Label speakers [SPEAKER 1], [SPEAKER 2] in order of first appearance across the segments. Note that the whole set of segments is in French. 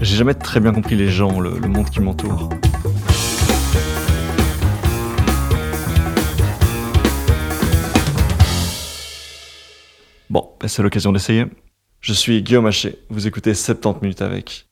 [SPEAKER 1] J'ai jamais très bien compris les gens, le, monde qui m'entoure. Bon, ben, c'est l'occasion d'essayer. Je suis Guillaume Haché, vous écoutez 70 minutes avec.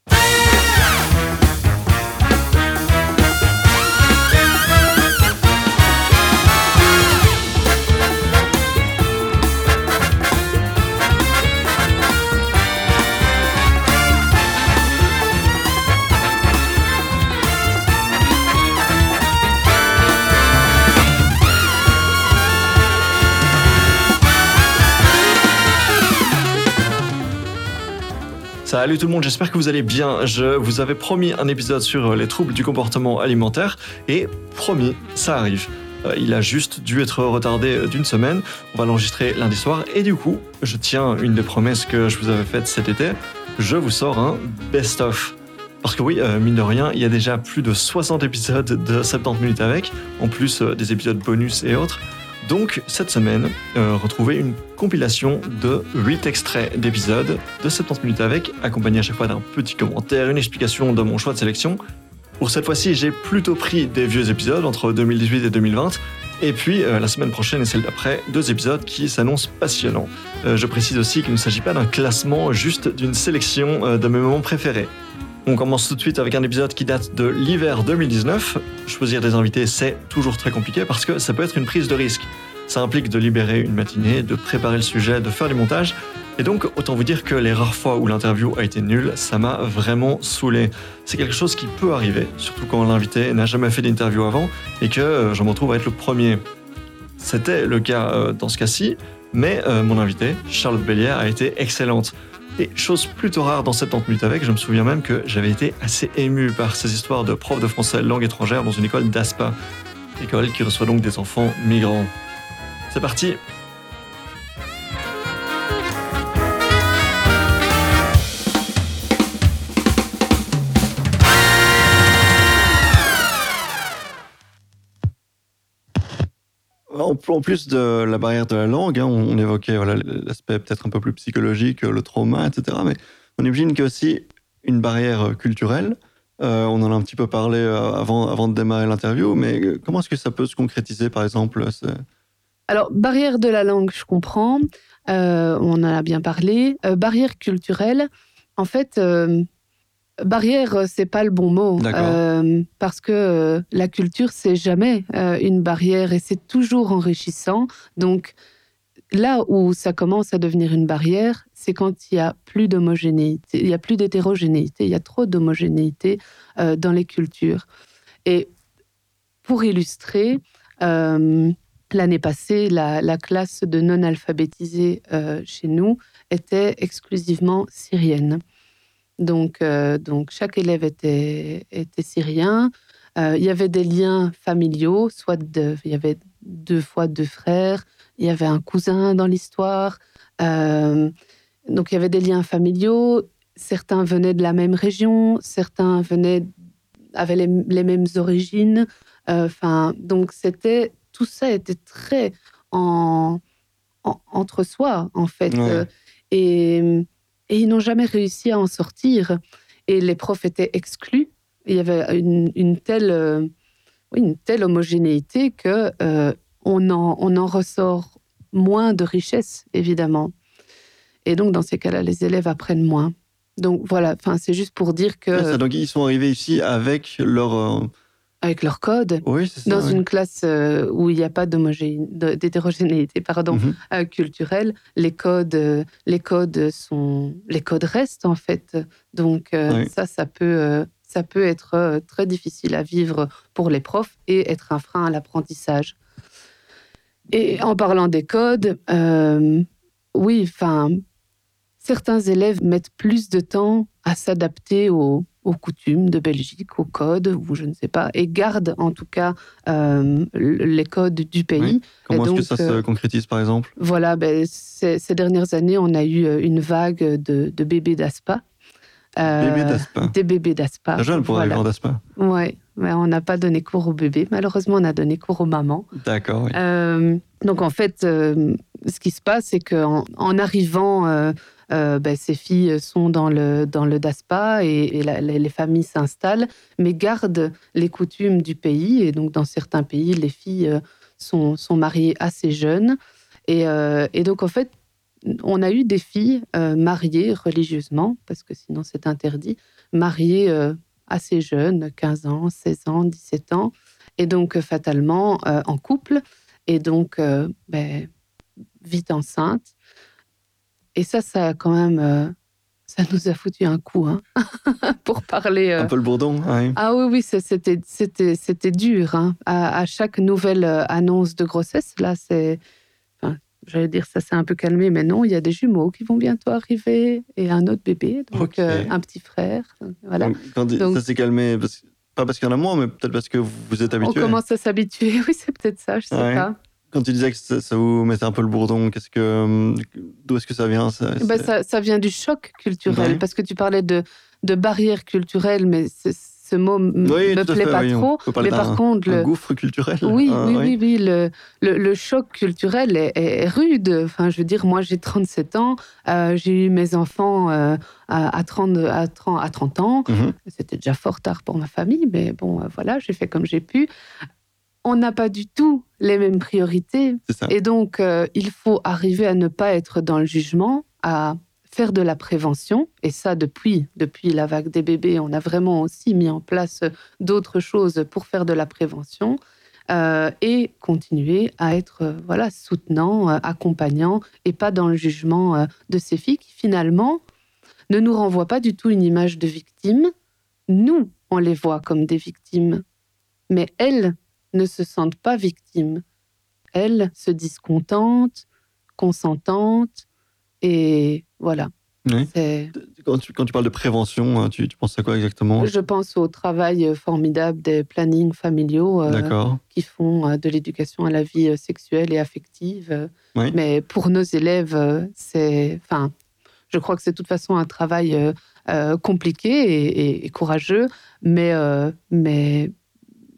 [SPEAKER 1] Salut tout le monde, j'espère que vous allez bien. Je vous avais promis un épisode sur les troubles du comportement alimentaire et promis, ça arrive. Euh, il a juste dû être retardé d'une semaine. On va l'enregistrer lundi soir et du coup, je tiens une des promesses que je vous avais faites cet été. Je vous sors un best-of. Parce que oui, euh, mine de rien, il y a déjà plus de 60 épisodes de 70 minutes avec, en plus euh, des épisodes bonus et autres. Donc, cette semaine, euh, retrouvez une compilation de 8 extraits d'épisodes de 70 minutes avec, accompagnés à chaque fois d'un petit commentaire, une explication de mon choix de sélection. Pour cette fois-ci, j'ai plutôt pris des vieux épisodes entre 2018 et 2020. Et puis, euh, la semaine prochaine et celle d'après, deux épisodes qui s'annoncent passionnants. Euh, je précise aussi qu'il ne s'agit pas d'un classement, juste d'une sélection euh, de mes moments préférés. On commence tout de suite avec un épisode qui date de l'hiver 2019. Choisir des invités, c'est toujours très compliqué parce que ça peut être une prise de risque. Ça implique de libérer une matinée, de préparer le sujet, de faire du montage. Et donc, autant vous dire que les rares fois où l'interview a été nulle, ça m'a vraiment saoulé. C'est quelque chose qui peut arriver, surtout quand l'invité n'a jamais fait d'interview avant et que euh, je me retrouve à être le premier. C'était le cas euh, dans ce cas-ci, mais euh, mon invité, Charlotte Bellière, a été excellente. Et chose plutôt rare dans 70 minutes avec, je me souviens même que j'avais été assez ému par ces histoires de prof de français langue étrangère dans une école d'ASPA, école qui reçoit donc des enfants migrants. C'est parti En plus de la barrière de la langue, hein, on évoquait l'aspect peut-être un peu plus psychologique, le trauma, etc. Mais on imagine qu'il y a aussi une barrière culturelle. Euh, on en a un petit peu parlé euh, avant, de démarrer l'interview, mais euh, comment est-ce que ça peut se concrétiser, par exemple
[SPEAKER 2] Alors, barrière de la langue, je comprends. On en a bien parlé. Barrière culturelle, en fait, barrière, euh, c'est pas le bon mot. Euh, parce que euh, la culture, c'est jamais euh, une barrière et c'est toujours enrichissant. Donc, là où ça commence à devenir une barrière, c'est quand il y a plus d'homogénéité, il y a plus d'hétérogénéité, il y a trop d'homogénéité dans les cultures. Et pour illustrer, l'année passée, la, la classe de non-alphabétisés chez nous était exclusivement syrienne. Donc, euh, donc chaque élève était, était syrien. Euh, il y avait des liens familiaux, soit de- il y avait deux fois deux frères, il y avait un cousin dans l'histoire. Euh, donc il y avait des liens familiaux. Certains venaient de la même région, certains venaient avaient les, les mêmes origines. Enfin, donc c'était tout ça était très en, en- entre soi en fait,
[SPEAKER 1] Ouais.
[SPEAKER 2] Et, et ils n'ont jamais réussi à en sortir. Et les profs étaient exclus. Il y avait une, telle, euh, une telle homogénéité que euh, on en, on en ressort moins de richesse évidemment. Et donc dans ces cas-là, les élèves apprennent moins. Donc voilà, c'est juste pour dire que
[SPEAKER 1] donc ils sont arrivés ici avec leur.
[SPEAKER 2] Avec leur code,
[SPEAKER 1] Oui, c'est ça.
[SPEAKER 2] dans une classe euh, où il n'y a pas d'hétérogénéité pardon,
[SPEAKER 1] Mhm.
[SPEAKER 2] euh, culturelle, les codes, euh, les codes sont, les codes restent en fait. Donc
[SPEAKER 1] Oui.
[SPEAKER 2] ça, ça peut, ça peut être très difficile à vivre pour les profs et être un frein à l'apprentissage. Et en parlant des codes, euh, oui, enfin, certains élèves mettent plus de temps à s'adapter aux, aux coutumes de Belgique, aux codes, ou je ne sais pas, et gardent en tout cas euh, les codes du pays.
[SPEAKER 1] Oui. Comment est-ce que ça se
[SPEAKER 2] euh,
[SPEAKER 1] concrétise, par exemple?
[SPEAKER 2] Voilà, ben, ces, ces dernières années, on a eu euh, une vague de, de bébés d'ASPA. Euh,
[SPEAKER 1] Bébé d'Aspin.
[SPEAKER 2] Des bébés d'ASPA.
[SPEAKER 1] Pour
[SPEAKER 2] voilà.
[SPEAKER 1] arriver en d'Aspin.
[SPEAKER 2] Ouais, mais on n'a pas donné cours aux bébés. Malheureusement, on a donné cours aux mamans.
[SPEAKER 1] D'accord, oui.
[SPEAKER 2] Euh, donc en fait, ce qui se passe, c'est qu'en en arrivant euh, ben, ces filles sont dans le, dans le DASPA et, les familles s'installent, mais gardent les coutumes du pays. Et donc, dans certains pays, les filles sont, sont mariées assez jeunes. Et, et, donc, en fait, on a eu des filles mariées religieusement, parce que sinon c'est interdit, mariées assez jeunes, 15 ans, 16 ans, 17 ans, et donc fatalement en couple, et donc ben, vite enceinte. Et ça, ça a quand même. Euh, ça nous a foutu un coup, hein, pour parler.
[SPEAKER 1] Un peu le bourdon, oui.
[SPEAKER 2] Ah oui, oui, c'était, c'était, c'était dur. Hein. À, chaque nouvelle euh, annonce de grossesse, là, c'est. Enfin, j'allais dire, ça s'est un peu calmé, mais non, il y a des jumeaux qui vont bientôt arriver et un autre bébé, donc euh, un petit frère. Voilà.
[SPEAKER 1] Quand ça s'est calmé, pas parce qu'il y en a moins, mais peut-être parce que vous êtes habitué.
[SPEAKER 2] On commence à s'habituer, oui, c'est peut-être ça, je sais pas.
[SPEAKER 1] Quand tu disais que ça, vous mettait un peu le bourdon, qu'est-ce que, d'où est-ce que ça vient ça,
[SPEAKER 2] eh ben, ça, vient du choc culturel, parce que tu parlais de, de barrières culturelles, mais ce mot ne me plaît pas trop. Mais par contre,
[SPEAKER 1] le gouffre culturel.
[SPEAKER 2] Oui, ah, oui, oui, oui, le, le, choc culturel est, rude. Enfin, je veux dire, moi, j'ai 37 ans, euh, j'ai eu mes enfants euh, à, 30, à, 30, à 30 ans. Mhm. C'était déjà fort tard pour ma famille, mais bon, euh, voilà, j'ai fait comme j'ai pu on n'a pas du tout les mêmes priorités. Et donc, euh, il faut arriver à ne pas être dans le jugement, à faire de la prévention. Et ça, depuis, depuis la vague des bébés, on a vraiment aussi mis en place d'autres choses pour faire de la prévention. Euh, et continuer à être euh, voilà soutenant, accompagnant et pas dans le jugement de ces filles qui finalement ne nous renvoient pas du tout une image de victime. Nous, on les voit comme des victimes, mais elles ne se sentent pas victimes. Elles se disent contentes, consentantes, et voilà.
[SPEAKER 1] Quand, tu, parles de prévention, hein, tu, penses à quoi exactement?
[SPEAKER 2] Je pense au travail formidable des plannings familiaux euh, qui font euh, de l'éducation à la vie euh, sexuelle et affective. Mais pour nos élèves, c'est, enfin, je crois que c'est de toute façon un travail compliqué et, courageux, mais, mais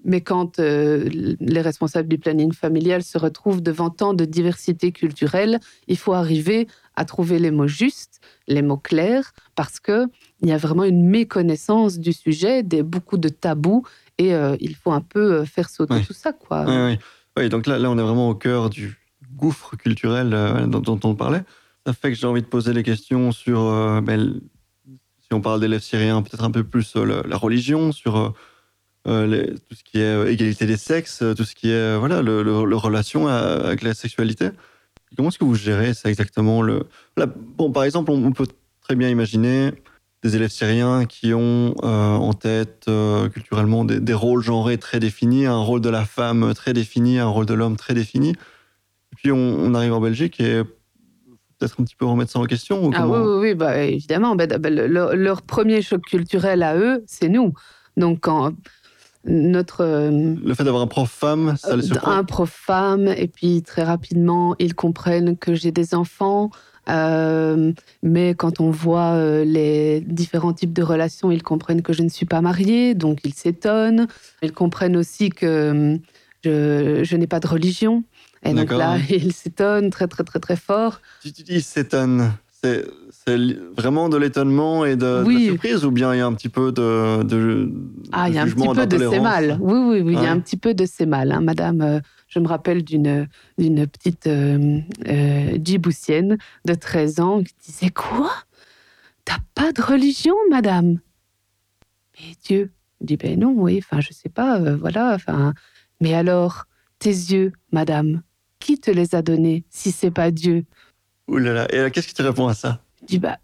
[SPEAKER 2] mais quand euh, les responsables du planning familial se retrouvent devant tant de diversité culturelle, il faut arriver à trouver les mots justes, les mots clairs, parce qu'il y a vraiment une méconnaissance du sujet, des, beaucoup de tabous, et euh, il faut un peu euh, faire sauter tout ça. Quoi.
[SPEAKER 1] Oui, oui. donc là, là, on est vraiment au cœur du gouffre culturel dont, on parlait. Ça fait que j'ai envie de poser les questions sur, ben, si on parle d'élèves syriens, peut-être un peu plus la religion, sur euh, tout ce qui est euh, égalité des sexes, euh, tout ce qui est voilà le, le, relation avec la sexualité. Comment est-ce que vous gérez ça exactement le, bon, Par exemple, on, peut très bien imaginer des élèves syriens qui ont en tête culturellement des, des, rôles genrés très définis, un rôle de la femme très défini, un rôle de l'homme très défini. Et puis on, arrive en Belgique et peut-être un petit peu remettre ça en question
[SPEAKER 2] ah oui, oui, oui bah, évidemment. Bah, bah, leur, leur, premier choc culturel à eux, c'est nous. Donc quand notre... Euh,
[SPEAKER 1] le fait d'avoir un prof femme, ça les surprend
[SPEAKER 2] Un prof femme, et puis très rapidement, ils comprennent que j'ai des enfants. Euh, mais quand on voit euh, les différents types de relations, ils comprennent que je ne suis pas mariée, donc ils s'étonnent. Ils comprennent aussi que je, je n'ai pas de religion. Et donc là, ils s'étonnent très, très, très, très fort.
[SPEAKER 1] Dis s'étonnent. C'est vraiment de l'étonnement et de, la surprise ou bien il y a un petit peu de, de
[SPEAKER 2] Ah, il y a un petit peu de c'est mal. Oui, oui, oui, il y a un petit peu de c'est mal. Hein. Madame, euh, je me rappelle d'une d'une petite euh, euh, djiboutienne de 13 ans qui disait Quoi? T'as pas de religion, madame? Mais Dieu Je dis Ben non, oui, enfin, je sais pas, euh, voilà, enfin. Mais alors, tes yeux, madame, qui te les a donnés si c'est pas Dieu?
[SPEAKER 1] Ouh là là. Et qu'est-ce que tu réponds à ça?
[SPEAKER 2] Dis, bah,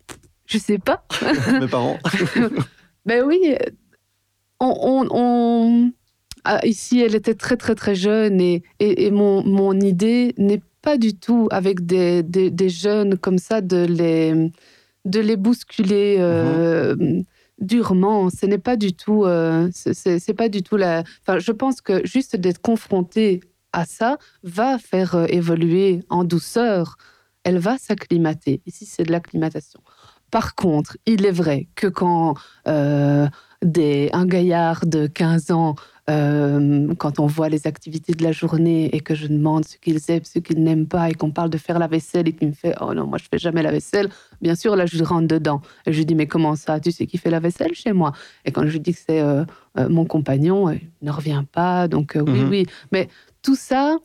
[SPEAKER 2] je sais pas.
[SPEAKER 1] Mes parents.
[SPEAKER 2] ben oui. On, on, ah, ici, elle était très, très, très jeune et, et, mon, mon idée n'est pas du tout avec des, des, jeunes comme ça de les, de les bousculer. Euh, mhm. durement. Ce n'est pas du tout, euh, c'est pas du tout la. Enfin, je pense que juste d'être confronté à ça va faire euh, évoluer en douceur elle va s'acclimater. Ici, c'est de l'acclimatation. Par contre, il est vrai que quand euh, des, un gaillard de 15 ans euh, quand on voit les activités de la journée et que je demande ce qu'ils aiment, ce qu'ils n'aiment pas, et qu'on parle de faire la vaisselle et qu'il me fait Oh non, moi je fais jamais la vaisselle, bien sûr, là je rentre dedans. Et je lui dis Mais comment ça? Tu sais qui fait la vaisselle chez moi? Et quand je lui dis que c'est euh, mon compagnon, il ne revient pas. Donc oui,
[SPEAKER 1] Mhm.
[SPEAKER 2] oui. Mais tout ça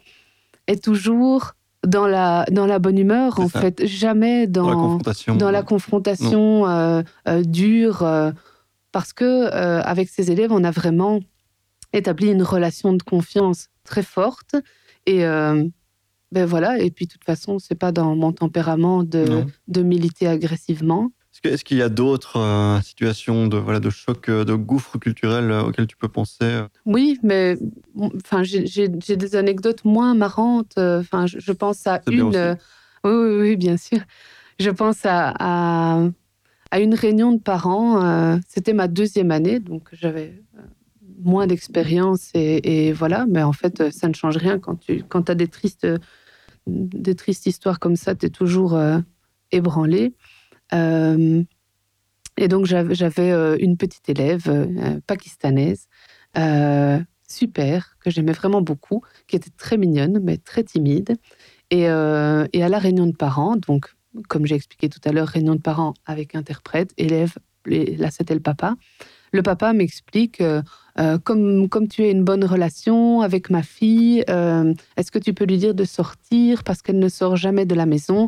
[SPEAKER 2] est toujours dans la, dans la bonne humeur, en
[SPEAKER 1] ça.
[SPEAKER 2] fait. Jamais
[SPEAKER 1] Dans la
[SPEAKER 2] dans,
[SPEAKER 1] confrontation.
[SPEAKER 2] dans la confrontation euh, euh, dure, euh, parce que avec ces élèves, on a vraiment établi une relation de confiance très forte. Et ben voilà. Et puis, de toute façon, c'est pas dans mon tempérament de,
[SPEAKER 1] Non.
[SPEAKER 2] de militer agressivement.
[SPEAKER 1] Est-ce qu'il y a d'autres euh, situations de, voilà, de choc, euh, de gouffre culturel euh, auxquelles tu peux penser
[SPEAKER 2] Oui, mais enfin, j'ai des anecdotes moins marrantes. Enfin, je, je pense à une. euh, oui, oui, oui, bien sûr. Je pense à, à, à une réunion de parents. euh, C'était ma deuxième année, donc j'avais moins d'expérience et, et voilà. Mais en fait, ça ne change rien quand tu quand as des tristes, des tristes histoires comme ça. Tu es toujours ébranlé. Euh, et donc, j'avais euh, une petite élève euh, pakistanaise super, que j'aimais vraiment beaucoup, qui était très mignonne, mais très timide. Et, à la réunion de parents, donc, comme j'ai expliqué tout à l'heure, réunion de parents avec interprète, élève, là c'était le papa. Le papa m'explique, comme, comme tu as une bonne relation avec ma fille, est-ce que tu peux lui dire de sortir parce qu'elle ne sort jamais de la maison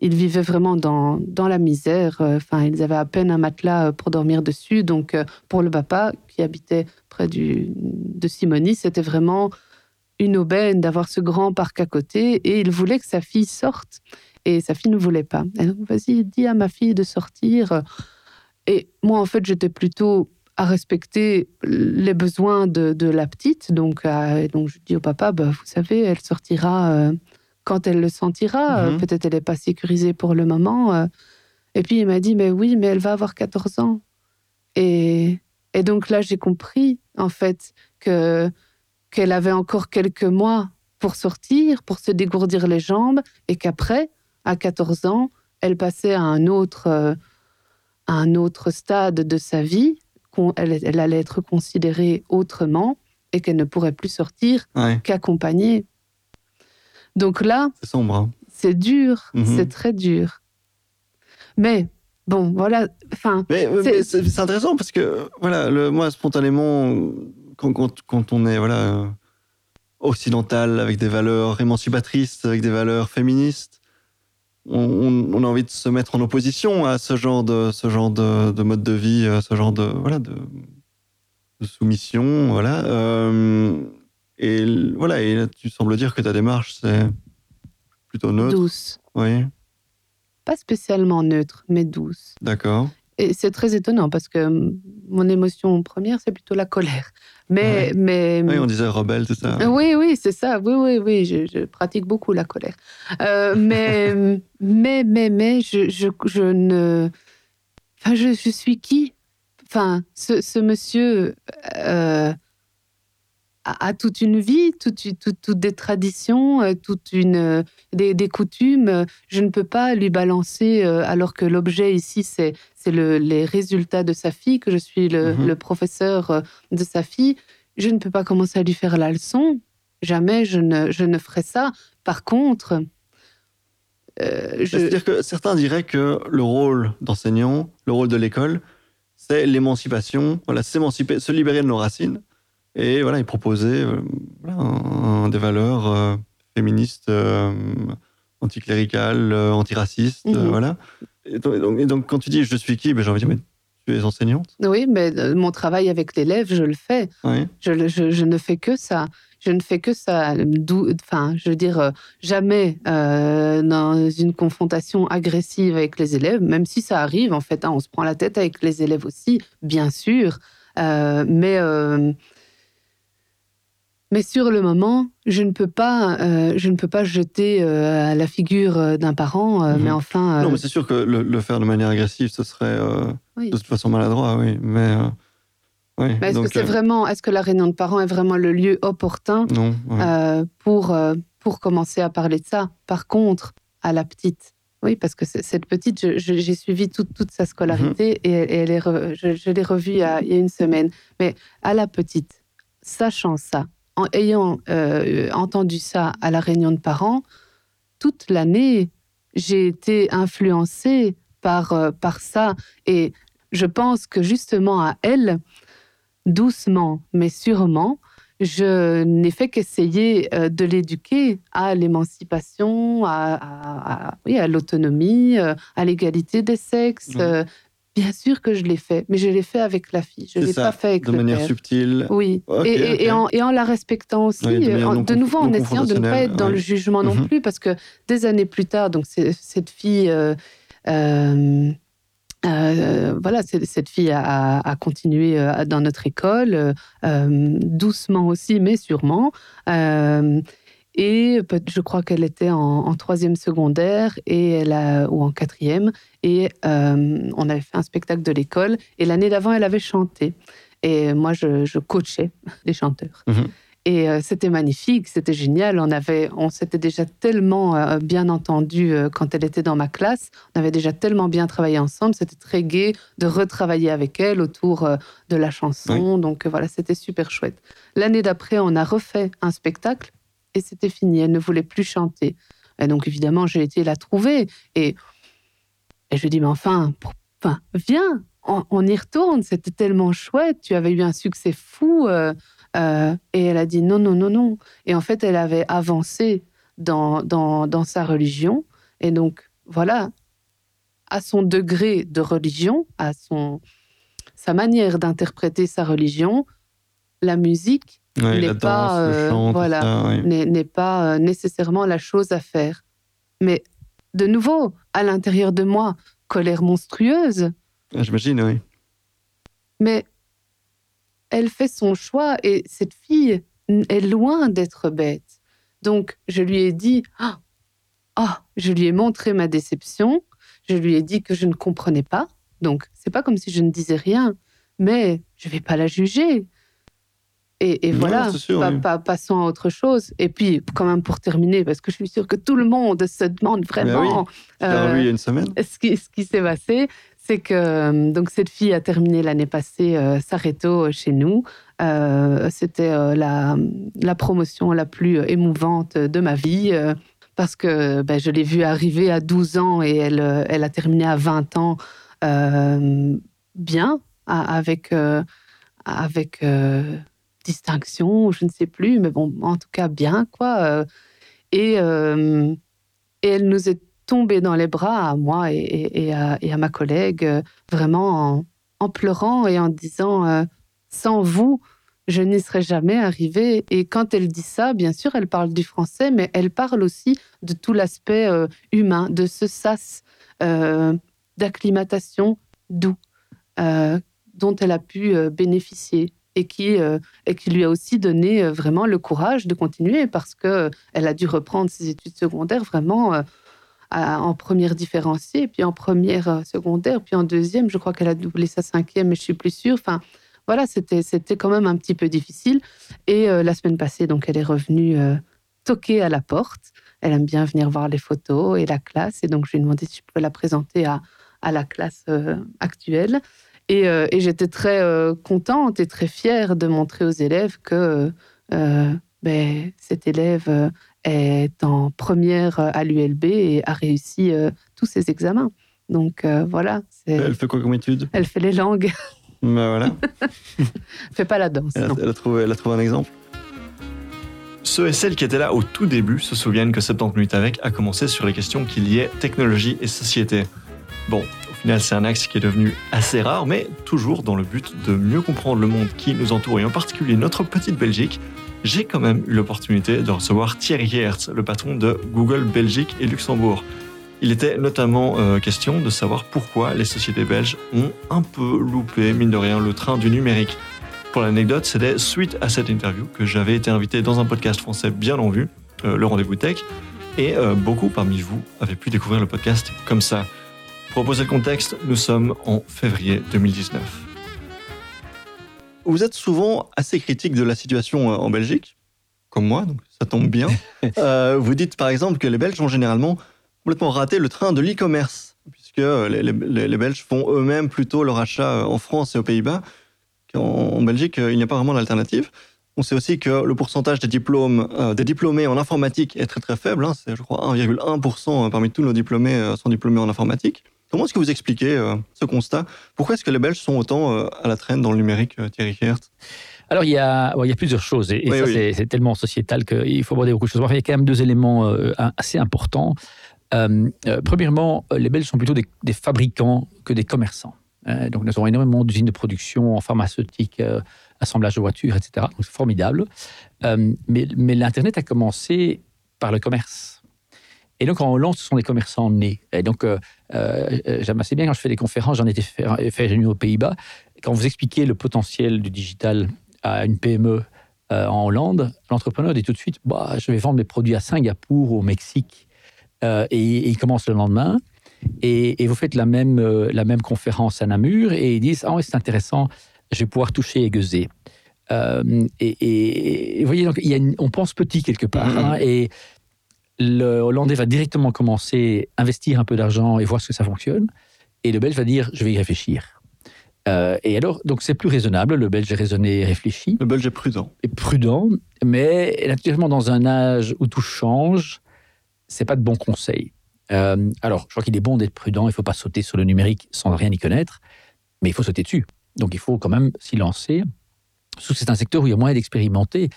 [SPEAKER 2] Ils vivaient vraiment dans, dans la misère. euh, Enfin, ils avaient à peine un matelas euh, pour dormir dessus. Donc, euh, pour le papa qui habitait près du, de Simonie, c'était vraiment une aubaine d'avoir ce grand parc à côté. Et il voulait que sa fille sorte. Et sa fille ne voulait pas. Vas-y, dis à ma fille de sortir. Et moi, en fait, j'étais plutôt à respecter les besoins de, de la petite. Donc, donc, je dis au papa, bah, vous savez, elle sortira quand elle le sentira. Euh,
[SPEAKER 1] Mhm.
[SPEAKER 2] Peut-être elle n'est pas sécurisée pour le moment. euh. Et puis, il m'a dit, mais oui, mais elle va avoir 14 ans. Et, et donc là, j'ai compris, en fait, que qu'elle avait encore quelques mois pour sortir, pour se dégourdir les jambes, et qu'après, à 14 ans, elle passait à un autre, euh, à un autre stade de sa vie, qu'on- elle, elle allait être considérée autrement, et qu'elle ne pourrait plus sortir
[SPEAKER 1] Ouais,
[SPEAKER 2] qu'accompagnée. Donc là,
[SPEAKER 1] c'est sombre. hein.
[SPEAKER 2] c'est dur,
[SPEAKER 1] Mhm.
[SPEAKER 2] c'est très dur. Mais bon, voilà, enfin,
[SPEAKER 1] Mais, mais
[SPEAKER 2] C'est-
[SPEAKER 1] intéressant parce que, voilà, le, moi, spontanément, quand, quand, quand on est voilà, euh, occidental, avec des valeurs émancipatrices, avec des valeurs féministes, on, on- on a envie de se mettre en opposition à ce genre de, ce genre de, de mode de vie, à ce genre de, voilà, de, de soumission. Voilà. Euh, et voilà, et là, tu sembles dire que ta démarche, c'est plutôt neutre.
[SPEAKER 2] douce.
[SPEAKER 1] Oui,
[SPEAKER 2] Pas spécialement neutre, mais douce.
[SPEAKER 1] d'accord.
[SPEAKER 2] Et c'est très étonnant parce que hum, mon émotion première, c'est plutôt la colère. Mais, mais
[SPEAKER 1] Oui, on disait rebelle, c'est ça.
[SPEAKER 2] oui, oui, c'est ça. Oui, oui, oui. Je, je pratique beaucoup la colère. Euh, mais, mais, mais, mais, je, je, je ne. Enfin, je, je suis qui? Enfin, ce, ce monsieur euh, a toute une vie, toute, une- toute, toutes des traditions, euh, toute une, euh, des, des coutumes. Je ne peux pas lui balancer, euh, alors que l'objet ici, c'est c'est le, les résultats de sa fille, que je suis le,
[SPEAKER 1] Mhm.
[SPEAKER 2] le professeur de sa fille. Je ne peux pas commencer à lui faire la leçon. Jamais je ne, je ne ferai ça. Par contre, euh, je-
[SPEAKER 1] C'est-à-dire que certains diraient que le rôle d'enseignant, le rôle de l'école, c'est l'émancipation, voilà, s'émanciper, se libérer de nos racines, et voilà, et proposer euh, voilà, un- un- des valeurs euh, féministes, euh, anticléricales, antiracistes,
[SPEAKER 2] Mhm.
[SPEAKER 1] voilà. Et donc, et quand tu dis je suis qui, ben, j'ai envie de dire, mais tu es enseignante,
[SPEAKER 2] oui, mais mon travail avec l'élève, je le fais.
[SPEAKER 1] oui.
[SPEAKER 2] Je, le- je- je ne fais que ça. Je ne fais que ça. Enfin, je veux dire, jamais euh, dans une confrontation agressive avec les élèves, même si ça arrive, en fait, hein, on se prend la tête avec les élèves aussi, bien sûr. Euh, mais, euh, mais sur le moment, je ne peux pas, euh, je ne peux pas jeter euh, à la figure euh, d'un parent. euh,
[SPEAKER 1] Mhm.
[SPEAKER 2] Mais enfin,
[SPEAKER 1] Non, mais c'est sûr que le, le faire de manière agressive, ce serait
[SPEAKER 2] Oui.
[SPEAKER 1] de toute façon maladroit, oui. Mais, oui.
[SPEAKER 2] mais est-ce que c'est vraiment, est-ce que la réunion de parents est vraiment le lieu opportun
[SPEAKER 1] Non, ouais.
[SPEAKER 2] pour, pour commencer à parler de ça? Par contre, à la petite, oui, parce que cette petite, j'ai suivi toute, toute sa scolarité et, elle- et elle est re- je, je l'ai revue il y, a, il y a une semaine. Mais à la petite, sachant ça, en ayant euh, entendu ça à la réunion de parents, toute l'année, j'ai été influencée par, euh, par ça. Et je pense que justement à elle, doucement mais sûrement, je n'ai fait qu'essayer euh, de l'éduquer à l'émancipation, à, oui, à l'autonomie, à l'égalité des sexes, Bien sûr que je l'ai fait, mais je l'ai fait avec la fille. Je ne l'ai pas fait avec
[SPEAKER 1] de manière subtile.
[SPEAKER 2] Oui, et, en, la respectant aussi, de, nouveau en essayant de ne pas être dans le jugement non mhm. plus, parce que des années plus tard, donc cette fille, euh, euh, euh, voilà, cette fille a, a continué dans notre école, doucement aussi, mais sûrement. Et je crois qu'elle était en, troisième secondaire et elle a, ou en quatrième. Et euh, on avait fait un spectacle de l'école. Et l'année d'avant, elle avait chanté. Et moi, je, coachais les chanteurs. Mhm. Et euh, c'était magnifique, c'était génial. On avait, on s'était déjà tellement euh, bien entendu quand elle était dans ma classe. On avait déjà tellement bien travaillé ensemble. C'était très gai de retravailler avec elle autour de la chanson. Donc voilà, c'était super chouette. L'année d'après, on a refait un spectacle c'était fini. Elle ne voulait plus chanter. Et donc, évidemment, j'ai été la trouver. Et, je lui ai dit, mais enfin, enfin viens, on, y retourne. C'était tellement chouette. Tu avais eu un succès fou. Euh, euh, et elle a dit, non, non, non, non. Et en fait, elle avait avancé dans, dans, dans sa religion. Et donc, voilà, à son degré de religion, à son, sa manière d'interpréter sa religion, la musique n'est pas, euh, voilà, n'est pas euh, nécessairement la chose à faire. Mais de nouveau, à l'intérieur de moi, colère monstrueuse.
[SPEAKER 1] Ah, j'imagine, oui.
[SPEAKER 2] Mais elle fait son choix et cette fille est loin d'être bête. Donc, je lui ai dit, ah, ah, je lui ai montré ma déception, je lui ai dit que je ne comprenais pas. Donc, c'est pas comme si je ne disais rien, mais je vais pas la juger. Et, voilà, passons à autre chose. Et puis, quand même, pour terminer, parce que je suis sûre que tout le monde se demande vraiment.
[SPEAKER 1] Euh, il y a une semaine.
[SPEAKER 2] Ce qui, ce qui s'est passé, c'est que euh, donc cette fille a terminé l'année passée euh, Sareto chez nous. Euh, C'était la, la, promotion la plus émouvante de ma vie. parce que ben, je l'ai vue arriver à 12 ans et elle, elle a terminé à 20 ans bien, avec, avec distinction, je ne sais plus, mais bon, en tout cas bien, quoi. Euh. Et, euh, et elle nous est tombée dans les bras, à moi et, à, ma collègue, euh, vraiment en, pleurant et en disant Sans vous, je n'y serais jamais arrivée. Et quand elle dit ça, bien sûr, elle parle du français, mais elle parle aussi de tout l'aspect humain, de ce sas d'acclimatation doux dont elle a pu bénéficier et qui, euh, et qui lui a aussi donné euh, vraiment le courage de continuer parce qu'elle a dû reprendre ses études secondaires vraiment euh, en première différenciée, puis en première secondaire, puis en deuxième, je crois qu'elle a doublé sa cinquième, mais je suis plus sûre. Enfin, voilà, c'était, c'était quand même un petit peu difficile. Et la semaine passée, donc, elle est revenue toquer à la porte. Elle aime bien venir voir les photos et la classe. Et donc, je lui ai demandé si je pouvais la présenter à, à la classe actuelle. Euh, et, j'étais très euh, contente et très fière de montrer aux élèves que euh, ben, cet élève est en première à l'ULB et a réussi tous ses examens. Donc voilà.
[SPEAKER 1] Elle fait quoi comme étude?
[SPEAKER 2] Elle fait les langues.
[SPEAKER 1] Ben voilà.
[SPEAKER 2] elle fait pas la danse.
[SPEAKER 1] Elle a, trouvé, elle a trouvé un exemple. Ceux et celles qui étaient là au tout début se souviennent que 70 minutes avec a commencé sur les questions qui liaient technologie et société. Bon, final, c'est un axe qui est devenu assez rare, mais toujours dans le but de mieux comprendre le monde qui nous entoure et en particulier notre petite Belgique. J'ai quand même eu l'opportunité de recevoir Thierry Hertz, le patron de Google Belgique et Luxembourg. Il était notamment euh, question de savoir pourquoi les sociétés belges ont un peu loupé, mine de rien, le train du numérique. Pour l'anecdote, c'était suite à cette interview que j'avais été invité dans un podcast français bien en vue, euh, le Rendez-vous Tech, et euh, beaucoup parmi vous avaient pu découvrir le podcast comme ça. Pour poser le contexte, nous sommes en février 2019. Vous êtes souvent assez critique de la situation euh, en Belgique, comme moi, donc ça tombe bien. Euh, vous dites par exemple que les Belges ont généralement complètement raté le train de l'e-commerce, puisque les, les, Belges font eux-mêmes plutôt leur achat euh, en France et aux Pays-Bas, qu'en Belgique, il n'y a pas vraiment d'alternative. On sait aussi que le pourcentage des diplômes, euh, des diplômés en informatique est très très faible. Hein. C'est, je crois, 1,1% parmi tous nos diplômés euh, sont diplômés en informatique. Comment est-ce que vous expliquez euh, ce constat? Pourquoi est-ce que les Belges sont autant à la traîne dans le numérique, Thierry Hertz
[SPEAKER 3] alors, il y, a, il y a plusieurs choses, et, ça, c'est, tellement sociétal qu'il faut aborder beaucoup de choses. il y a quand même deux éléments assez importants. premièrement, les Belges sont plutôt des, fabricants que des commerçants. donc, nous avons énormément d'usines de production en pharmaceutique, assemblage de voitures, etc. Donc c'est formidable. Euh, mais, mais l'Internet a commencé par le commerce. Et donc en Hollande, ce sont des commerçants nés. Et donc euh, euh, j'aime assez bien quand je fais des conférences, j'en étais fait, fait aux Pays-Bas, quand vous expliquez le potentiel du digital à une PME en Hollande, l'entrepreneur dit tout de suite bah, je vais vendre mes produits à Singapour, au Mexique. Et, il commence le lendemain. Et, vous faites la même, la même conférence à Namur et ils disent ah c'est intéressant, je vais pouvoir toucher et gueuser. Euh, et, vous voyez, donc, il y a on pense petit quelque part. Mm-hmm. Hein, et le Hollandais va directement commencer à investir un peu d'argent et voir ce que ça fonctionne. Et le Belge va dire, je vais y réfléchir. Euh, et alors, donc c'est plus raisonnable. Le Belge est raisonné et réfléchi.
[SPEAKER 1] Le Belge est prudent.
[SPEAKER 3] Et prudent, mais naturellement, dans un âge où tout change, c'est pas de bons conseils. Euh, alors, je crois qu'il est bon d'être prudent. Il ne faut pas sauter sur le numérique sans rien y connaître, mais il faut sauter dessus. Donc il faut quand même s'y lancer. C'est un secteur où il y a moyen d'expérimenter.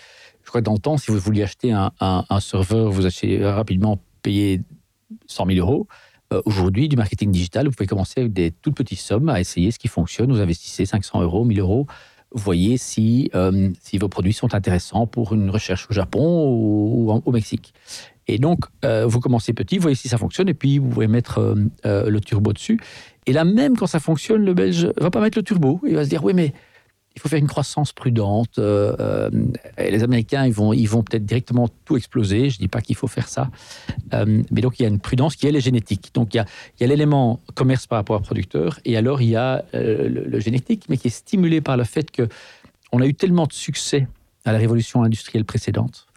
[SPEAKER 3] Dans le temps, si vous vouliez acheter un, serveur, vous achetez rapidement payer 100 000 euros. Euh, aujourd'hui, du marketing digital, vous pouvez commencer avec des toutes petites sommes à essayer ce qui fonctionne. Vous investissez 500 euros, 1000 euros. Voyez si, euh, si vos produits sont intéressants pour une recherche au Japon ou, au Mexique. Et donc, euh, vous commencez petit, voyez si ça fonctionne, et puis vous pouvez mettre le turbo dessus. Et là, même quand ça fonctionne, le Belge va pas mettre le turbo. Il va se dire, oui, mais il faut faire une croissance prudente. Euh, euh, les Américains, ils vont, ils vont peut-être directement tout exploser. Je ne dis pas qu'il faut faire ça. Euh, mais donc, il y a une prudence qui, elle, est génétique. Donc, il y a, il y a l'élément commerce par rapport à producteur. Et alors, il y a le, le, génétique, mais qui est stimulé par le fait que on a eu tellement de succès à la révolution industrielle précédente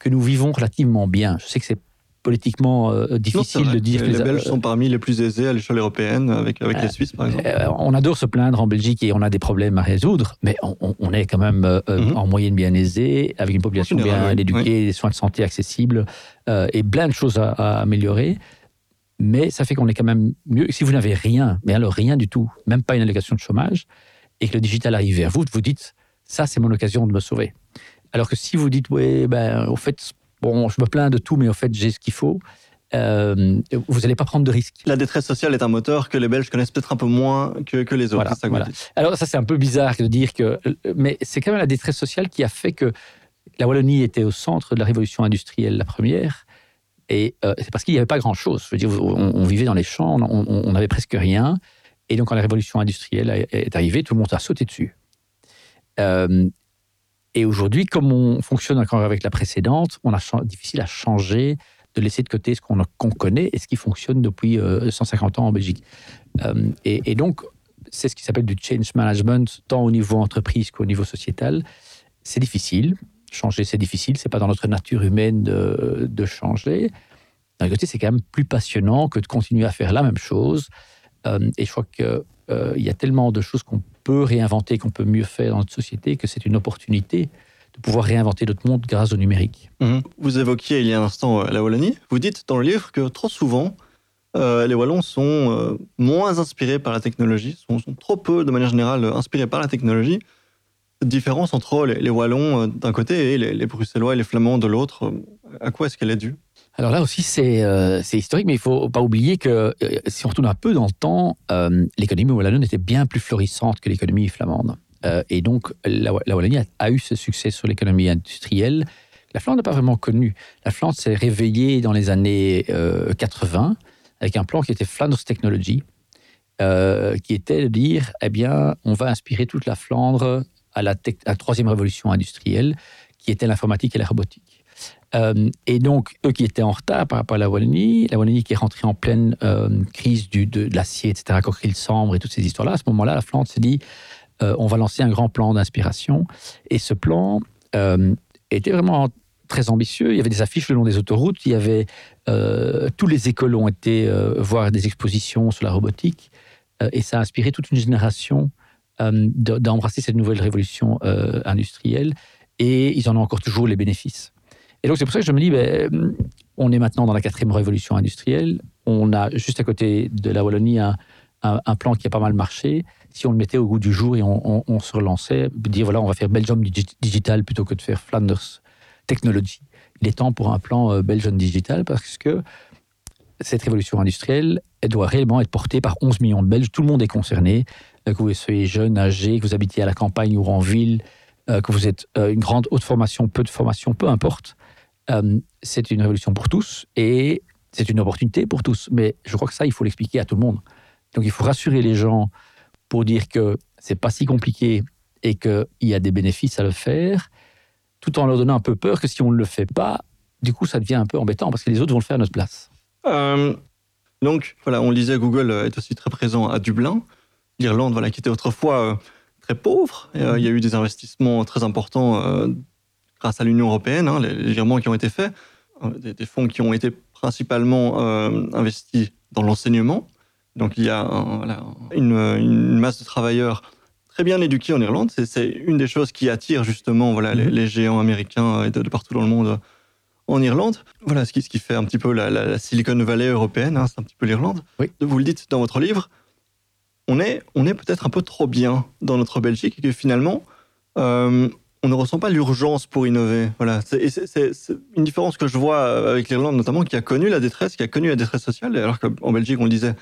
[SPEAKER 3] que nous vivons relativement bien. Je sais que c'est politiquement euh, difficile de dire.
[SPEAKER 1] Les, les Belges sont parmi les plus aisés à l'échelle européenne, avec, avec les euh, Suisses, par exemple.
[SPEAKER 3] Euh, on adore se plaindre en Belgique et on a des problèmes à résoudre, mais on, est quand même mhm. en moyenne bien aisé, avec une population bien éduquée, des soins de santé accessibles et plein de choses à, améliorer. Mais ça fait qu'on est quand même mieux. Si vous n'avez rien, mais alors rien du tout, même pas une allocation de chômage, et que le digital arrive vers vous, vous dites, ça c'est mon occasion de me sauver. Alors que si vous dites, oui, ben, au fait, bon, je me plains de tout, mais en fait, j'ai ce qu'il faut. Euh, vous n'allez pas prendre de risques.
[SPEAKER 1] La détresse sociale est un moteur que les Belges connaissent peut-être un peu moins que, que les autres.
[SPEAKER 3] Alors ça, c'est un peu bizarre de dire que... Mais c'est quand même la détresse sociale qui a fait que la Wallonie était au centre de la révolution industrielle, la première. Et euh, c'est parce qu'il n'y avait pas grand-chose. Je veux dire, on, vivait dans les champs, on n'avait presque rien. Et donc, quand la révolution industrielle est arrivée, tout le monde a sauté dessus. Euh, et aujourd'hui, comme on fonctionne encore avec la précédente, on a difficile à changer, de laisser de côté ce qu'on connaît et ce qui fonctionne depuis 150 euh, ans en Belgique. Euh, et, donc, c'est ce qui s'appelle du change management, tant au niveau entreprise qu'au niveau sociétal. C'est difficile. Changer, c'est difficile. C'est pas dans notre nature humaine de, changer. D'un côté, c'est quand même plus passionnant que de continuer à faire la même chose. Euh, et je crois qu'il y a tellement de choses qu'on peut réinventer, qu'on peut mieux faire dans notre société, que c'est une opportunité de pouvoir réinventer notre monde grâce au numérique.
[SPEAKER 1] Mhm. Vous évoquiez il y a un instant euh, la Wallonie. Vous dites dans le livre que trop souvent, euh, les Wallons sont euh, moins inspirés par la technologie, sont, trop peu, de manière générale, inspirés par la technologie. Différence entre les, Wallons d'un côté et les, les, Bruxellois et les Flamands de l'autre, à quoi est-ce qu'elle est due?
[SPEAKER 3] Alors là aussi, euh, c'est historique, mais il faut pas oublier que euh, si on retourne un peu dans le temps, euh, l'économie wallonne était bien plus florissante que l'économie flamande. et donc, la, Wallonie a, eu ce succès sur l'économie industrielle. La Flandre n'a pas vraiment connu. La Flandre s'est réveillée dans les années 80 avec un plan qui était Flanders Technology, qui était de dire, eh bien, on va inspirer toute la Flandre à la, à la troisième révolution industrielle, qui était l'informatique et la robotique. Euh, et donc, eux qui étaient en retard par rapport à la Wallonie, la Wallonie qui est rentrée en pleine euh, crise du, de, l'acier, etc., coqueril sambre et toutes ces histoires-là, à ce moment-là, la Flandre s'est dit euh, on va lancer un grand plan d'inspiration. Et ce plan était vraiment très ambitieux. Il y avait des affiches le long des autoroutes, il y avait tous les écoles ont été voir des expositions sur la robotique, et ça a inspiré toute une génération d'embrasser cette nouvelle révolution industrielle. et ils en ont encore toujours les bénéfices. Et donc c'est pour ça que je me dis, ben, on est maintenant dans la quatrième révolution industrielle, on a juste à côté de la Wallonie un, plan qui a pas mal marché. Si on le mettait au goût du jour et on, se relançait, dire voilà, on va faire Belgium Digital plutôt que de faire Flanders Technology. Il est temps pour un plan euh, Belgium Digital parce que cette révolution industrielle, elle doit réellement être portée par 11 millions de Belges. Tout le monde est concerné, euh, que vous soyez jeune, âgé, que vous habitiez à la campagne ou en ville, euh, que vous êtes une grande haute formation, peu de formation, peu importe. C'est une révolution pour tous et c'est une opportunité pour tous. Mais je crois que ça, il faut l'expliquer à tout le monde. Donc il faut rassurer les gens pour dire que c'est pas si compliqué et qu'il y a des bénéfices à le faire, tout en leur donnant un peu peur que si on ne le fait pas, du coup ça devient un peu embêtant parce que les autres vont le faire à notre place.
[SPEAKER 1] Euh, donc voilà, on le disait, Google est aussi très présent à Dublin, l'Irlande, voilà, qui était autrefois euh, très pauvre. Euh, il y a eu des investissements très importants grâce à l'Union européenne, hein, les, virements qui ont été faits, des, des, fonds qui ont été principalement investis dans l'enseignement. Donc il y a une, masse de travailleurs très bien éduqués en Irlande. C'est une des choses qui attire justement voilà, les, mhm. géants américains et de, partout dans le monde en Irlande. Voilà ce qui, ce qui fait un petit peu la, Silicon Valley européenne, hein, c'est un petit peu l'Irlande.
[SPEAKER 3] Oui.
[SPEAKER 1] Vous le dites dans votre livre, on est, on est peut-être un peu trop bien dans notre Belgique et que finalement, euh, on ne ressent pas l'urgence pour innover. Voilà, c'est une différence que je vois avec l'Irlande notamment, qui a connu la détresse, qui a connu la détresse sociale, alors qu'en Belgique, on le disait,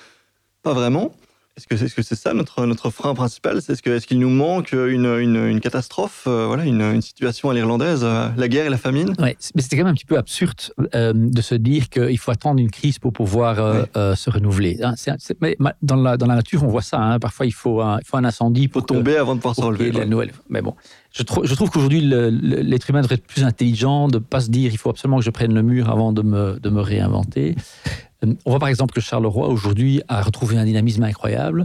[SPEAKER 1] pas vraiment. Est-ce que c'est -ce c'est ça notre, notre frein principal? Est-ce qu'il est qu'il nous manque une, une, catastrophe, euh, voilà, une, situation à l'irlandaise, euh, la guerre et la famine?
[SPEAKER 3] Ouais, Mais c'était quand même un petit peu absurde euh, de se dire qu'il faut attendre une crise pour pouvoir se renouveler. Hein, mais dans, la, dans la nature, on voit ça. Hein. parfois, il faut un, il faut un incendie pour
[SPEAKER 1] tomber avant de pouvoir se relever.
[SPEAKER 3] La nouvelle. Mais bon, je, je trouve qu'aujourd'hui, l'être humain devrait être plus intelligent, de ne pas se dire il faut absolument que je prenne le mur avant de me, de me réinventer. Euh, on voit par exemple que Charleroi aujourd'hui a retrouvé un dynamisme incroyable.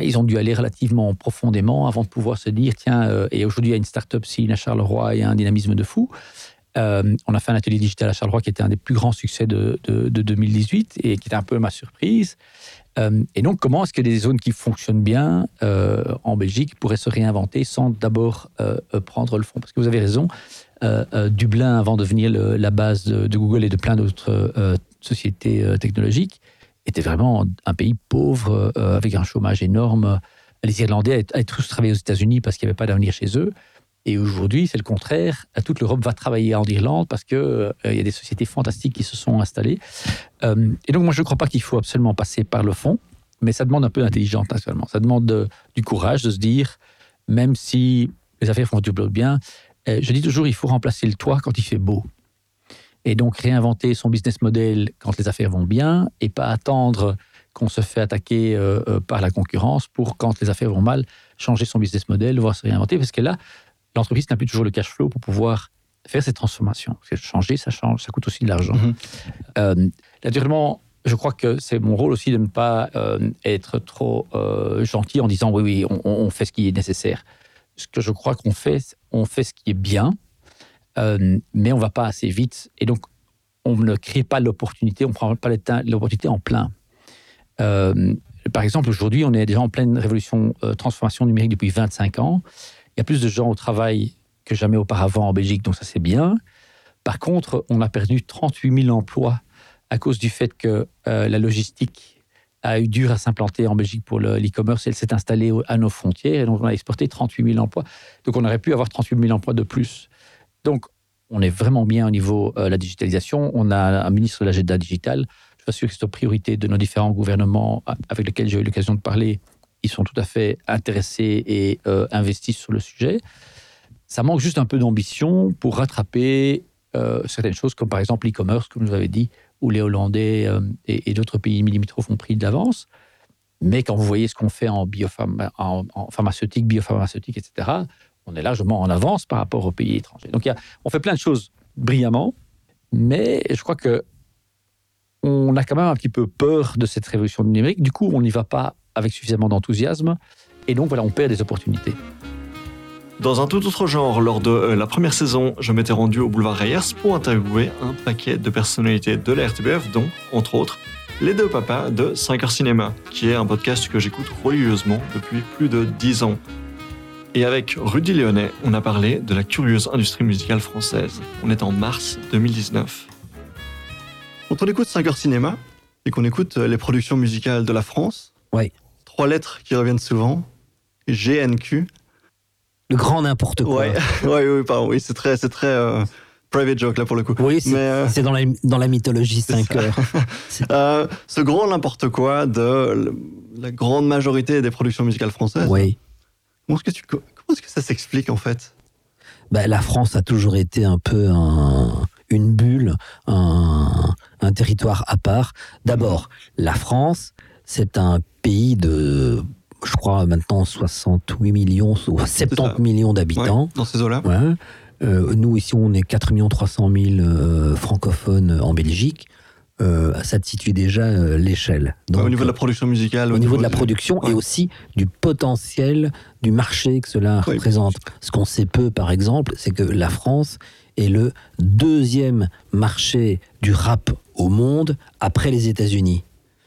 [SPEAKER 3] Ils ont dû aller relativement profondément avant de pouvoir se dire tiens, euh, et aujourd'hui il y a une start-up scene à Charleroi et un dynamisme de fou. Euh, on a fait un atelier digital à Charleroi qui était un des plus grands succès de, 2018 et qui était un peu ma surprise. et donc, comment est-ce que des zones qui fonctionnent bien en Belgique pourraient se réinventer sans d'abord prendre le fond? Parce que vous avez raison, Dublin, avant de devenir la base de, Google et de plein d'autres société euh, technologique, était vraiment un pays pauvre, euh, avec un chômage énorme. Les Irlandais avaient tous travaillé aux États-Unis parce qu'il n'y avait pas d'avenir chez eux. Et aujourd'hui, c'est le contraire. Toute l'Europe va travailler en Irlande parce qu'il euh, il y a des sociétés fantastiques qui se sont installées. et donc, moi, je ne crois pas qu'il faut absolument passer par le fond, mais ça demande un peu d'intelligence, naturellement. Ça demande du courage de se dire, même si les affaires font du bien, je dis toujours, il faut remplacer le toit quand il fait beau et donc réinventer son business model quand les affaires vont bien et pas attendre qu'on se fait attaquer euh, euh, par la concurrence pour quand les affaires vont mal, changer son business model, voir se réinventer, parce que là, l'entreprise n'a plus toujours le cash flow pour pouvoir faire cette transformation. Parce que changer, ça change, ça coûte aussi de l'argent. Mm-hmm. Euh, naturellement, je crois que c'est mon rôle aussi de ne pas être trop gentil en disant oui, oui, on, on, fait ce qui est nécessaire. Ce que je crois qu'on fait, on fait ce qui est bien, euh, mais on va pas assez vite. Et donc, on ne crée pas l'opportunité, on ne prend pas l'opportunité en plein. Euh, par exemple, aujourd'hui, on est déjà en pleine révolution, euh, transformation numérique depuis 25 ans. Il y a plus de gens au travail que jamais auparavant en Belgique, donc ça c'est bien. Par contre, on a perdu 38 000 emplois à cause du fait que la logistique a eu dur à s'implanter en Belgique pour l'e-commerce. Elle s'est installée à nos frontières et donc on a exporté 38 000 emplois. Donc on aurait pu avoir 38 000 emplois de plus. Donc, on est vraiment bien au niveau de euh, la digitalisation. On a un ministre de l'agenda digital. Je suis sûr que c'est une priorité de nos différents gouvernements avec lesquels j'ai eu l'occasion de parler. Ils sont tout à fait intéressés et euh, investis sur le sujet. Ça manque juste un peu d'ambition pour rattraper euh, certaines choses, comme par exemple l'e-commerce, comme vous avais dit, où les Hollandais et, d'autres pays limitrophes ont pris de l'avance. Mais quand vous voyez ce qu'on fait en, en, en pharmaceutique, biopharmaceutique, etc., on est largement en avance par rapport aux pays étrangers. Donc, on fait plein de choses brillamment, mais je crois que on a quand même un petit peu peur de cette révolution numérique. Du coup, on n'y va pas avec suffisamment d'enthousiasme, et donc voilà, on perd des opportunités.
[SPEAKER 1] Dans un tout autre genre, lors de euh, la première saison, je m'étais rendu au boulevard Reyers pour interviewer un paquet de personnalités de la RTBF, dont, entre autres, les deux papas de 5 heures cinéma, qui est un podcast que j'écoute religieusement depuis plus de 10 ans. Et avec Rudy Léonet, on a parlé de la curieuse industrie musicale française. On est en mars 2019. Quand on écoute 5 heures cinéma et qu'on écoute les productions musicales de la France,
[SPEAKER 4] Ouais.
[SPEAKER 1] trois lettres qui reviennent souvent, GNQ.
[SPEAKER 4] Le grand n'importe quoi.
[SPEAKER 1] Ouais, ouais, oui, pardon, oui, c'est très, c'est très euh, private joke là pour le coup.
[SPEAKER 4] Oui, c'est
[SPEAKER 1] euh,
[SPEAKER 4] dans, la, dans la mythologie
[SPEAKER 1] C'est
[SPEAKER 4] 5
[SPEAKER 1] ça.
[SPEAKER 4] heures.
[SPEAKER 1] euh, ce grand n'importe quoi de la grande majorité des productions musicales françaises.
[SPEAKER 4] Oui.
[SPEAKER 1] Comment est-ce que tu, comment est-ce que ça s'explique en fait?
[SPEAKER 4] Bah, la France a toujours été un peu un- une bulle, un, un territoire à part. D'abord, la France, c'est un pays de, je crois maintenant 68 millions ou 70 millions d'habitants.
[SPEAKER 1] Ouais, dans ces eaux-là
[SPEAKER 4] Ouais. Euh, nous, ici, on est 4 300 000 euh, francophones en Belgique. Euh, ça te situe déjà euh, l'échelle.
[SPEAKER 1] Ouais, Au
[SPEAKER 4] Donc,
[SPEAKER 1] niveau de la production musicale,
[SPEAKER 4] au niveau de la
[SPEAKER 1] du-
[SPEAKER 4] production
[SPEAKER 1] Ouais.
[SPEAKER 4] et aussi du potentiel du marché que cela représente. Ce qu'on sait peu, par exemple, c'est que la France est le deuxième marché du rap au monde après les États-Unis.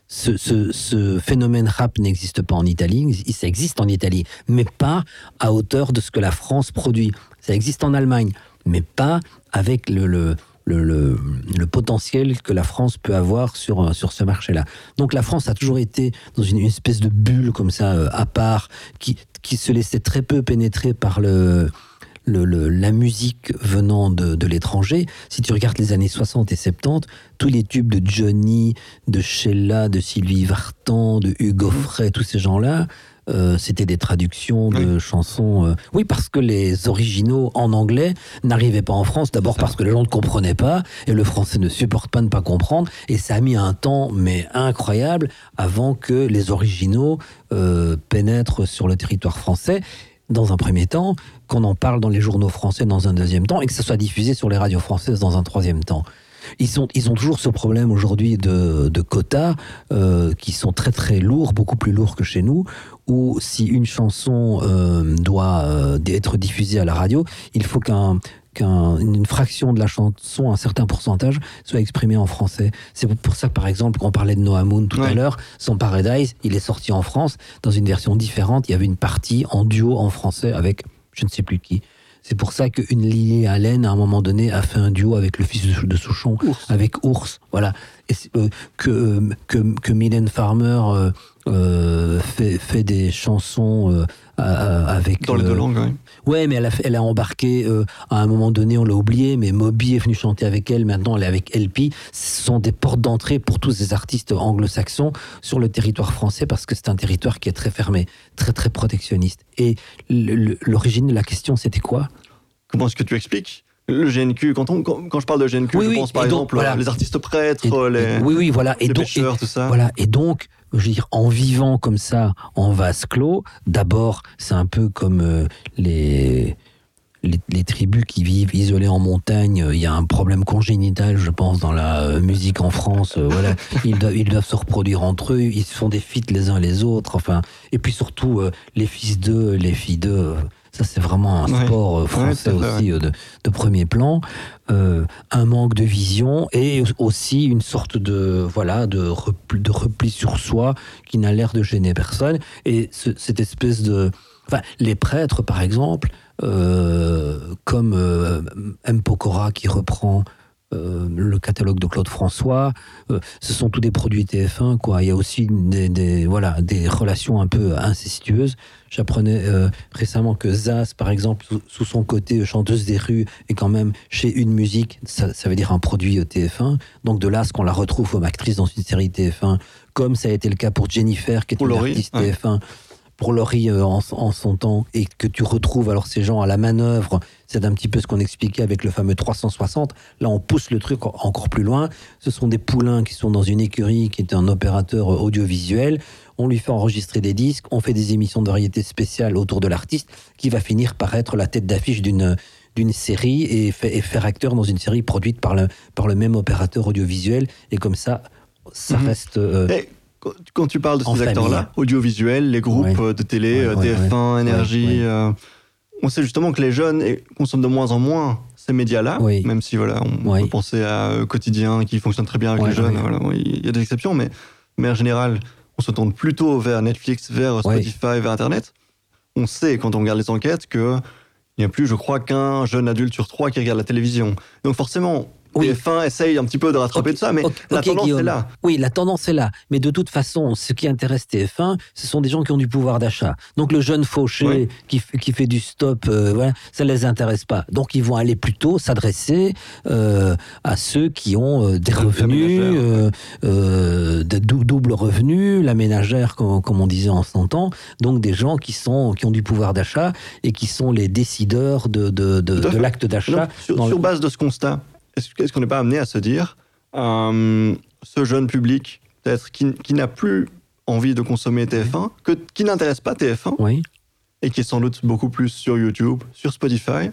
[SPEAKER 4] Ce, ce- ce phénomène rap n'existe pas en Italie, ça existe en Italie, mais pas à hauteur de ce que la France produit. Ça existe en Allemagne, mais pas avec le, le, le, le- le potentiel que la France peut avoir sur, euh, sur ce marché-là. Donc la France a toujours été dans une, une espèce de bulle comme ça, euh, à part, qui, qui se laissait très peu pénétrer par le, le- le- la musique venant de, de l'étranger. Si tu regardes les années 60 et 70, tous les tubes de Johnny, de Sheila, de Sylvie Vartan, de Hugo Frey, tous ces gens-là, euh, c'était des traductions de chansons. euh, Oui, parce que les originaux en anglais n'arrivaient pas en France. D'abord parce que les gens ne comprenaient pas et le français ne supporte pas ne pas comprendre. Et ça a mis un temps, mais incroyable, avant que les originaux euh, pénètrent sur le territoire français. Dans un premier temps, qu'on en parle dans les journaux français dans un deuxième temps et que ça soit diffusé sur les radios françaises dans un troisième temps. Ils, sont, ils ont toujours ce problème aujourd'hui de, de quotas euh, qui sont très très lourds, beaucoup plus lourds que chez nous, où si une chanson euh, doit euh, être diffusée à la radio, il faut qu'un qu'une fraction de la chanson, un certain pourcentage, soit exprimée en français. C'est pour ça par exemple, quand on parlait de Noah Moon tout à l'heure, son Paradise, il est sorti en France dans une version différente. Il y avait une partie en duo en français avec je ne sais plus qui. C'est pour ça qu'une Lily Allen, à un moment donné, a fait un duo avec le fils de, Souchon,
[SPEAKER 1] Ours.
[SPEAKER 4] avec Ours. Voilà. Et euh, que, euh, que, que Mylène Farmer euh, fait, fait des chansons à- à- avec.
[SPEAKER 1] Dans les deux
[SPEAKER 4] euh,
[SPEAKER 1] langues, ouais.
[SPEAKER 4] Ouais, mais elle a, fait- elle a embarqué, euh, à un moment donné, on l'a oublié, mais Moby est venu chanter avec elle, maintenant elle est avec LP. Ce sont des portes d'entrée pour tous ces artistes anglo-saxons sur le territoire français, parce que c'est un territoire qui est très fermé, très très protectionniste. Et l'origine de la question, c'était quoi?
[SPEAKER 1] Comment est-ce que tu expliques? Le GNQ quand, on, quand, quand je parle de GNQ,
[SPEAKER 4] Oui,
[SPEAKER 1] je
[SPEAKER 4] oui,
[SPEAKER 1] pense par
[SPEAKER 4] donc,
[SPEAKER 1] exemple
[SPEAKER 4] voilà.
[SPEAKER 1] les artistes prêtres,
[SPEAKER 4] Et-
[SPEAKER 1] les,
[SPEAKER 4] Oui, oui, voilà. Et
[SPEAKER 1] les
[SPEAKER 4] donc,
[SPEAKER 1] pêcheurs, tout ça.
[SPEAKER 4] Voilà, et donc, je veux dire, en vivant comme ça, en vase clos, d'abord, c'est un peu comme euh, les, les, les tribus qui vivent isolées en montagne. Il y a un problème congénital, je pense, dans la euh, musique en France. euh, voilà, ils doivent, ils doivent se reproduire entre eux, ils se font des feats les uns les autres. Enfin, et puis surtout, les fils d'eux, les filles d'eux. Ça, c'est vraiment un sport euh,
[SPEAKER 1] Ouais,
[SPEAKER 4] français aussi euh, de, de premier plan. Euh, un manque de vision et aussi une sorte de voilà de repli, de repli sur soi qui n'a l'air de gêner personne. Et ce- cette espèce de enfin les prêtres par exemple euh, comme euh, M. Pokora qui reprend euh, le catalogue de Claude François, euh, ce sont tous des produits TF1 quoi. Il y a aussi des, des- voilà des relations un peu incestueuses. J'apprenais euh, récemment que Zaz, par exemple, sous, sous son côté chanteuse des rues, est quand même chez Une Musique, ça, ça veut dire un produit euh, TF1. Donc de là, ce qu'on la retrouve comme actrice dans une série TF1, comme ça a été le cas pour Jennifer, qui est
[SPEAKER 1] Pour
[SPEAKER 4] une
[SPEAKER 1] Laurie,
[SPEAKER 4] artiste
[SPEAKER 1] ouais.
[SPEAKER 4] TF1, pour Laurie euh, en, en son temps, et que tu retrouves alors ces gens à la manœuvre, c'est un petit peu ce qu'on expliquait avec le fameux 360. Là, on pousse le truc en- encore plus loin. Ce sont des poulains qui sont dans une écurie, qui est un opérateur euh, audiovisuel. On lui fait enregistrer des disques, on fait des émissions de variété spéciales autour de l'artiste, qui va finir par être la tête d'affiche d'une d'une série et, fait- et faire acteur dans une série produite par le, par le même opérateur audiovisuel. Et comme ça, ça
[SPEAKER 1] Mhm.
[SPEAKER 4] reste... euh,
[SPEAKER 1] Et quand- tu parles de ces acteurs-là, audiovisuels, les groupes
[SPEAKER 4] Ouais.
[SPEAKER 1] euh, de télé,
[SPEAKER 4] Ouais,
[SPEAKER 1] euh,
[SPEAKER 4] ouais,
[SPEAKER 1] TF1, Énergie, euh, on sait justement que les jeunes consomment de moins en moins ces médias-là,
[SPEAKER 4] Oui.
[SPEAKER 1] même si voilà, on
[SPEAKER 4] Oui.
[SPEAKER 1] peut penser à Quotidien qui fonctionne très bien avec les jeunes. voilà, il y a des exceptions, mais, mais en général, on se tourne plutôt vers Netflix, vers. Spotify, vers Internet. on sait quand on regarde les enquêtes que il n'y a plus, je crois, qu'un jeune adulte sur trois qui regarde la télévision. Donc forcément,
[SPEAKER 4] Oui.
[SPEAKER 1] TF1 essaye un petit peu de rattraper
[SPEAKER 4] Ok,
[SPEAKER 1] de ça, mais la tendance
[SPEAKER 4] Guillaume.
[SPEAKER 1] est là.
[SPEAKER 4] Oui, la tendance est là. Mais de toute façon, ce qui intéresse TF1, ce sont des gens qui ont du pouvoir d'achat. Donc le jeune fauché
[SPEAKER 1] Oui.
[SPEAKER 4] qui, qui fait du stop, euh, voilà, ça ne les intéresse pas. Donc ils vont aller plutôt s'adresser euh, à ceux qui ont euh, des revenus, de dou- double revenu, la ménagère, comme, comme on disait en son temps. Donc des gens qui, sont, qui ont du pouvoir d'achat et qui sont les décideurs de, de, l'acte d'achat.
[SPEAKER 1] Sur,
[SPEAKER 4] dans
[SPEAKER 1] sur
[SPEAKER 4] le-
[SPEAKER 1] base de ce constat, est-ce qu'on n'est pas amené à se dire, euh, ce jeune public, peut-être, qui, qui n'a plus envie de consommer TF1, que, qui n'intéresse pas TF1,
[SPEAKER 4] Oui.
[SPEAKER 1] et qui est sans doute beaucoup plus sur YouTube, sur Spotify,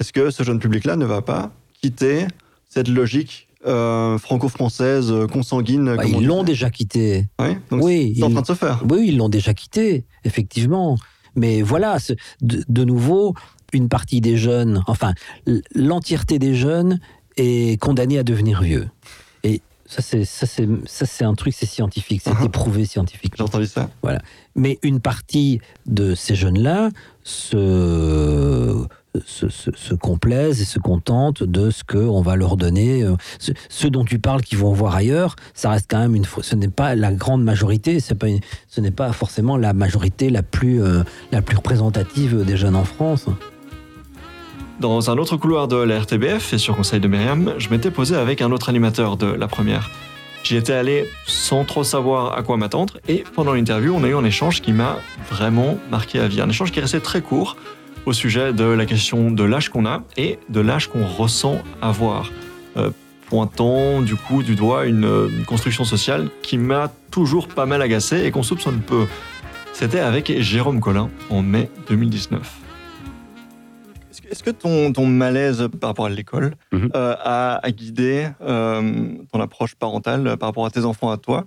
[SPEAKER 1] est-ce que ce jeune public-là ne va pas quitter cette logique euh, franco-française, euh, consanguine
[SPEAKER 4] Bah, ils l'ont déjà quitté.
[SPEAKER 1] Ouais,
[SPEAKER 4] Oui,
[SPEAKER 1] c'est en train de se faire.
[SPEAKER 4] Oui, ils l'ont déjà quitté, effectivement. Mais voilà, de, de nouveau, une partie des jeunes, enfin, l'entièreté des jeunes est condamnée à devenir vieux. Et ça, c'est ça, c'est ça, c'est un truc, c'est scientifique, c'est
[SPEAKER 1] Mhm.
[SPEAKER 4] éprouvé scientifiquement.
[SPEAKER 1] J'ai entendu ça.
[SPEAKER 4] Mais une partie de ces jeunes-là se, se, se- se complaisent et se contentent de ce qu'on va leur donner. Euh, ce- Ceux dont tu parles qui vont voir ailleurs, ça reste quand même une. Ce n'est pas la grande majorité, c'est pas une- ce n'est pas forcément la majorité la plus, euh, la plus représentative des jeunes en France.
[SPEAKER 1] Dans un autre couloir de la RTBF, et sur conseil de Myriam, je m'étais posé avec un autre animateur de la première. J'y étais allé sans trop savoir à quoi m'attendre, et pendant l'interview, on a eu un échange qui m'a vraiment marqué à vie. Un échange qui restait très court au sujet de la question de l'âge qu'on a et de l'âge qu'on ressent avoir. Euh, pointant du coup du doigt une, une construction sociale qui m'a toujours pas mal agacé et qu'on soupçonne peu. C'était avec Jérôme Collin en mai 2019. Est-ce que, ton, ton malaise par rapport à l'école
[SPEAKER 5] Mhm.
[SPEAKER 1] euh, a, a guidé euh, ton approche parentale euh, par rapport à tes enfants, à toi?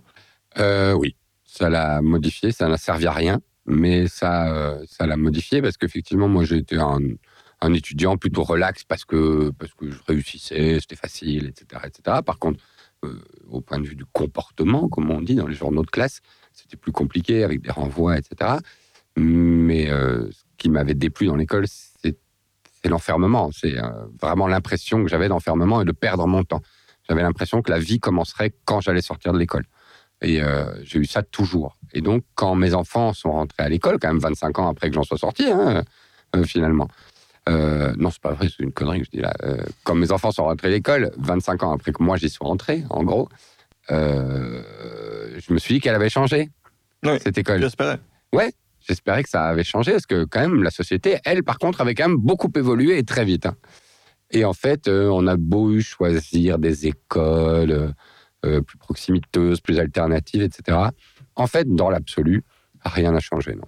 [SPEAKER 5] Euh, oui, ça l'a modifié, ça n'a servi à rien, mais ça, ça l'a modifié parce qu'effectivement, moi, j'ai été un, un étudiant plutôt relax parce que, parce que je réussissais, c'était facile, etc., etc. Par contre, au point de vue du comportement, comme on dit dans les journaux de classe, c'était plus compliqué avec des renvois, etc. Mais ce qui m'avait déplu dans l'école, c'est l'enfermement. C'est euh, vraiment l'impression que j'avais d'enfermement et de perdre mon temps. J'avais l'impression que la vie commencerait quand j'allais sortir de l'école. Et euh, j'ai eu ça toujours. Et donc, quand mes enfants sont rentrés à l'école, quand même 25 ans après que j'en sois sorti, hein, euh, finalement. Euh, non, c'est pas vrai, c'est une connerie que je dis là. Quand mes enfants sont rentrés à l'école, 25 ans après que moi j'y sois rentré, en gros, je me suis dit qu'elle avait changé,
[SPEAKER 1] Oui,
[SPEAKER 5] cette école.
[SPEAKER 1] J'espérais.
[SPEAKER 5] J'espérais que ça avait changé, parce que quand même, la société, elle, par contre, avait quand même beaucoup évolué et très vite. hein. Et en fait, euh, on a beau choisir des écoles euh, euh, plus proximiteuses, plus alternatives, etc. En fait, dans l'absolu, rien n'a changé, non.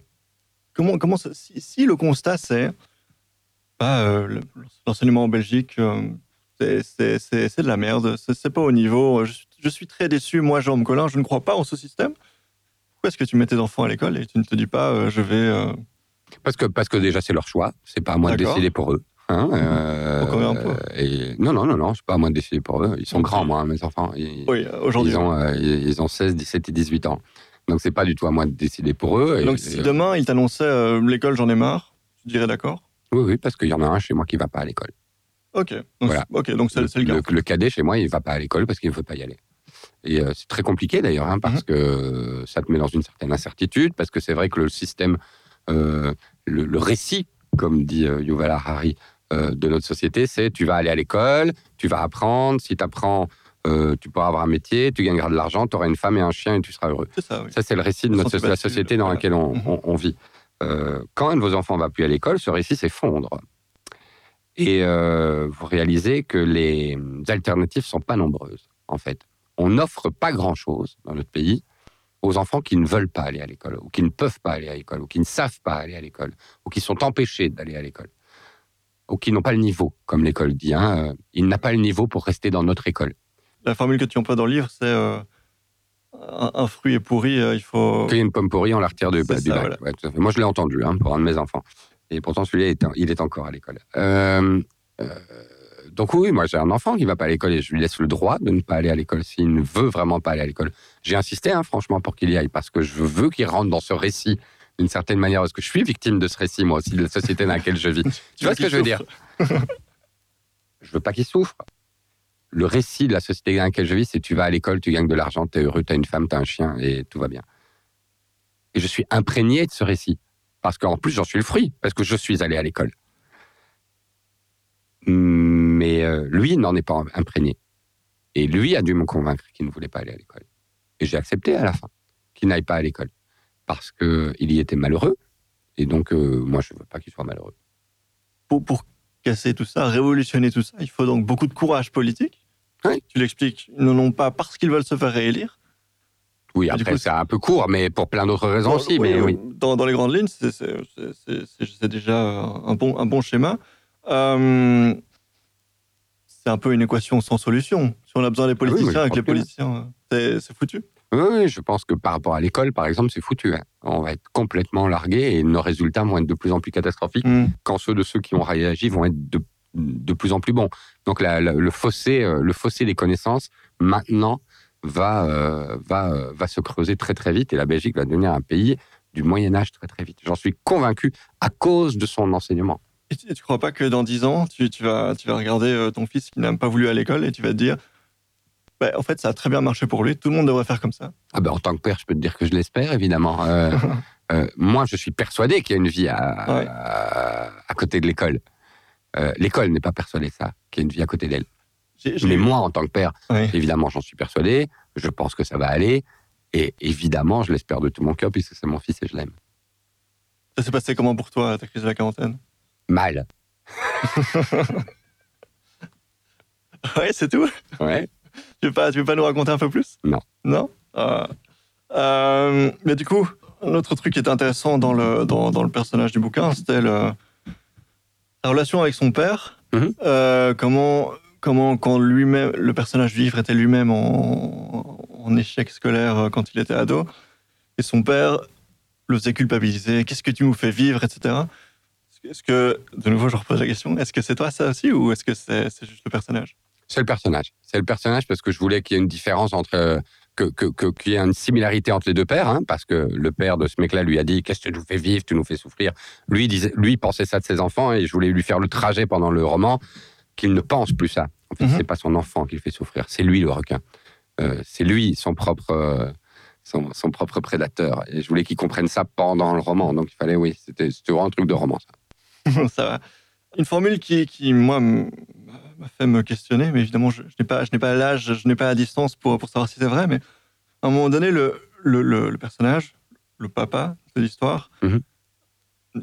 [SPEAKER 1] Comment, comment si, le constat c'est bah, le- l'enseignement en Belgique, c'est- de la merde, c'est pas au niveau. Je suis très déçu, moi, Jérôme Collin, je ne crois pas en ce système. Pourquoi est-ce que tu mets tes enfants à l'école et tu ne te dis pas euh, je vais. euh,
[SPEAKER 5] Parce que, parce que déjà, c'est leur choix. C'est pas à moi de
[SPEAKER 1] D'accord.
[SPEAKER 5] décider pour eux. hein, euh,
[SPEAKER 1] même un peu.
[SPEAKER 5] et, non, non, non, non, c'est pas à moi de décider pour eux. Ils sont grands, moi, mes enfants. Ils,
[SPEAKER 1] Oui, euh, aujourd'hui.
[SPEAKER 5] ils, ont, euh, ils ils ont 16, 17 et 18 ans. Donc, c'est pas du tout à moi de décider pour eux. Et-
[SPEAKER 1] Donc, si
[SPEAKER 5] euh,
[SPEAKER 1] demain il t'annonçait euh, l'école, j'en ai marre, tu dirais d'accord?
[SPEAKER 5] Oui, oui, parce qu'il y en a un chez moi qui va pas à l'école.
[SPEAKER 1] Ok. Donc,
[SPEAKER 5] Voilà.
[SPEAKER 1] ok, donc c'est c'est le cas.
[SPEAKER 5] le cadet chez moi, il va pas à l'école parce qu'il ne veut pas y aller. Et euh, c'est très compliqué d'ailleurs, hein, parce
[SPEAKER 1] Mhm.
[SPEAKER 5] que ça te met dans une certaine incertitude, parce que c'est vrai que le système, euh, le, le récit, comme dit euh, Yuval Harari, euh, de notre société, c'est tu vas aller à l'école, tu vas apprendre, si tu apprends, tu pourras avoir un métier, tu gagneras de l'argent, tu auras une femme et un chien et tu seras heureux.
[SPEAKER 1] Ça, oui.
[SPEAKER 5] Ça, c'est le récit de notre, la société dans laquelle on, on- on vit. Euh, quand un de vos enfants va plus à l'école, ce récit s'effondre. Et euh, vous réalisez que les alternatives sont pas nombreuses, en fait. On n'offre pas grand-chose dans notre pays aux enfants qui ne veulent pas aller à l'école, ou qui ne peuvent pas aller à l'école, ou qui ne savent pas aller à l'école, ou qui sont empêchés d'aller à l'école, ou qui n'ont pas le niveau, comme l'école dit. Hein. euh, Il n'a pas le niveau pour rester dans notre école.
[SPEAKER 1] La formule que tu emploies dans le livre, c'est euh, un, un fruit est pourri, euh, il faut.
[SPEAKER 5] A une pomme pourrie, on la retire de, bah, du
[SPEAKER 1] ça,
[SPEAKER 5] bac.
[SPEAKER 1] voilà.
[SPEAKER 5] Ouais, tout à fait. Moi, je l'ai entendu hein, pour un de mes enfants. Et pourtant, celui-là, est- il est encore à l'école. Euh, donc oui, moi, j'ai un enfant qui va pas à l'école et je lui laisse le droit de ne pas aller à l'école s'il ne veut vraiment pas aller à l'école. J'ai insisté, hein, franchement, pour qu'il y aille, parce que je veux qu'il rentre dans ce récit d'une certaine manière, parce que je suis victime de ce récit, moi aussi, de la société dans laquelle je vis. tu vois ce que je veux dire? Je veux pas qu'il souffre. Le récit de la société dans laquelle je vis, c'est tu vas à l'école, tu gagnes de l'argent, tu es heureux, tu as une femme, tu as un chien et tout va bien. Et je suis imprégné de ce récit. Parce qu'en plus, j'en suis le fruit, parce que je suis allé à l'école. Mais euh, lui n'en est pas imprégné. Et lui a dû me convaincre qu'il ne voulait pas aller à l'école. Et j'ai accepté à la fin qu'il n'aille pas à l'école. Parce qu'il y était malheureux. Et donc, euh, moi, je ne veux pas qu'il soit malheureux.
[SPEAKER 1] Pour, pour casser tout ça, révolutionner tout ça, il faut donc beaucoup de courage politique.
[SPEAKER 5] Oui.
[SPEAKER 1] Tu l'expliques, ils n'en ont pas parce qu'ils veulent se faire réélire.
[SPEAKER 5] Oui, après, c'est un peu court, mais pour plein d'autres raisons
[SPEAKER 1] Dans-
[SPEAKER 5] aussi. mais oui.
[SPEAKER 1] Dans, dans les grandes lignes, c'est- déjà un bon, un bon schéma. Euh, c'est un peu une équation sans solution. Si on a besoin des
[SPEAKER 5] mais
[SPEAKER 1] politiciens, avec les politiciens, c'est foutu.
[SPEAKER 5] Oui, je pense que par rapport à l'école, par exemple, c'est foutu. hein. On va être complètement largué et nos résultats vont être de plus en plus catastrophiques
[SPEAKER 1] Mm.
[SPEAKER 5] quand ceux de ceux qui ont réagi vont être de, de plus en plus bons. Donc la- la- le, fossé, euh, le fossé des connaissances, maintenant, va, euh, va, euh, va se creuser très très vite et la Belgique va devenir un pays du Moyen Âge très très vite. J'en suis convaincu à cause de son enseignement.
[SPEAKER 1] Et tu, tu crois pas que dans 10 ans, tu, tu vas, tu vas regarder euh, ton fils qui n'a pas voulu à l'école et tu vas te dire bah, en fait, ça a très bien marché pour lui, tout le monde devrait faire comme ça.
[SPEAKER 5] Ah ben, en tant que père, je peux te dire que je l'espère, évidemment. Euh, euh, moi, je suis persuadé qu'il y a une vie à,
[SPEAKER 1] Ouais.
[SPEAKER 5] à, à côté de l'école. Euh, l'école n'est pas persuadée de ça, qu'il y a une vie à côté d'elle. Mais moi, en tant que père,
[SPEAKER 1] Ouais.
[SPEAKER 5] évidemment, j'en suis persuadé. Je pense que ça va aller. Et évidemment, je l'espère de tout mon cœur, puisque c'est mon fils et je l'aime.
[SPEAKER 1] Ça s'est passé comment pour toi, ta crise de la quarantaine?
[SPEAKER 5] Mal.
[SPEAKER 1] Ouais, c'est tout?
[SPEAKER 5] Ouais.
[SPEAKER 1] Tu veux pas, tu veux pas nous raconter un peu plus?
[SPEAKER 5] Non.
[SPEAKER 1] Non? Euh, euh, Mais du coup, un autre truc qui était intéressant dans le, dans, dans le personnage du bouquin, c'était le- la relation avec son père.
[SPEAKER 5] Mhm.
[SPEAKER 1] Euh, comment, comment, quand lui-même, le personnage du livre était lui-même en, en échec scolaire euh, quand il était ado, et son père le faisait culpabiliser. Qu'est-ce que tu nous fais vivre, etc. Est-ce que- de nouveau, je repose la question, est-ce que c'est toi ça aussi, ou est-ce que c'est juste le personnage?
[SPEAKER 5] C'est le personnage. C'est le personnage parce que je voulais qu'il y ait une différence entre. euh, que, que, que- qu'il y ait une similarité entre les deux pères, hein, parce que le père de ce mec-là lui a dit Qu'est-ce que tu nous fais vivre Tu nous fais souffrir. Lui, disait, lui pensait ça de ses enfants et je voulais lui faire le trajet pendant le roman qu'il ne pense plus ça. En fait,
[SPEAKER 1] Mhm.
[SPEAKER 5] c'est pas son enfant qui le fait souffrir, c'est lui le requin. Euh, c'est lui son propre. euh, son, son propre prédateur. Et je voulais qu'il comprenne ça pendant le roman. Donc il fallait, oui, c'était c'était vraiment un truc de roman, ça.
[SPEAKER 1] ça va. Une formule qui, qui moi, m'a fait me questionner, mais évidemment, je, je n'ai pas, je n'ai pas l'âge, je n'ai pas la distance pour, pour savoir si c'est vrai, mais à un moment donné, le, le, le- le personnage, le papa de l'histoire,
[SPEAKER 5] Mhm.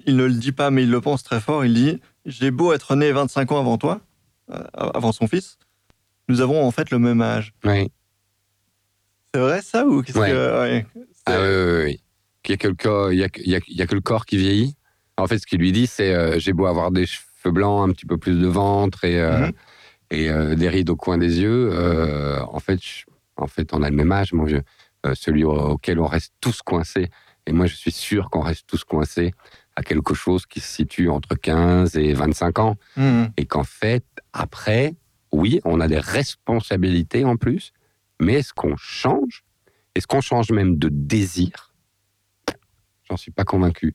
[SPEAKER 1] il ne le dit pas, mais il le pense très fort. Il dit J'ai beau être né 25 ans avant toi, euh, avant son fils, nous avons en fait le même âge.
[SPEAKER 5] Oui.
[SPEAKER 1] C'est vrai ça ou qu'est-ce
[SPEAKER 5] Ouais.
[SPEAKER 1] que. ouais.
[SPEAKER 5] Ah oui, oui, oui. Qu'il y a que le corps- il y a, que- il y a- il y a que le corps qui vieillit? En fait, ce qu'il lui dit, c'est euh, j'ai beau avoir des cheveux blancs, un petit peu plus de ventre et, euh,
[SPEAKER 1] Mhm.
[SPEAKER 5] et euh, des rides au coin des yeux. en, fait, je- en fait, on a le même âge, mon vieux. Celui au- auquel on reste tous coincés. Et moi, je suis sûr qu'on reste tous coincés à quelque chose qui se situe entre 15 et 25 ans.
[SPEAKER 1] Mhm.
[SPEAKER 5] Et qu'en fait, après, oui, on a des responsabilités en plus, mais est-ce qu'on change? Est-ce qu'on change même de désir? J'en suis pas convaincu.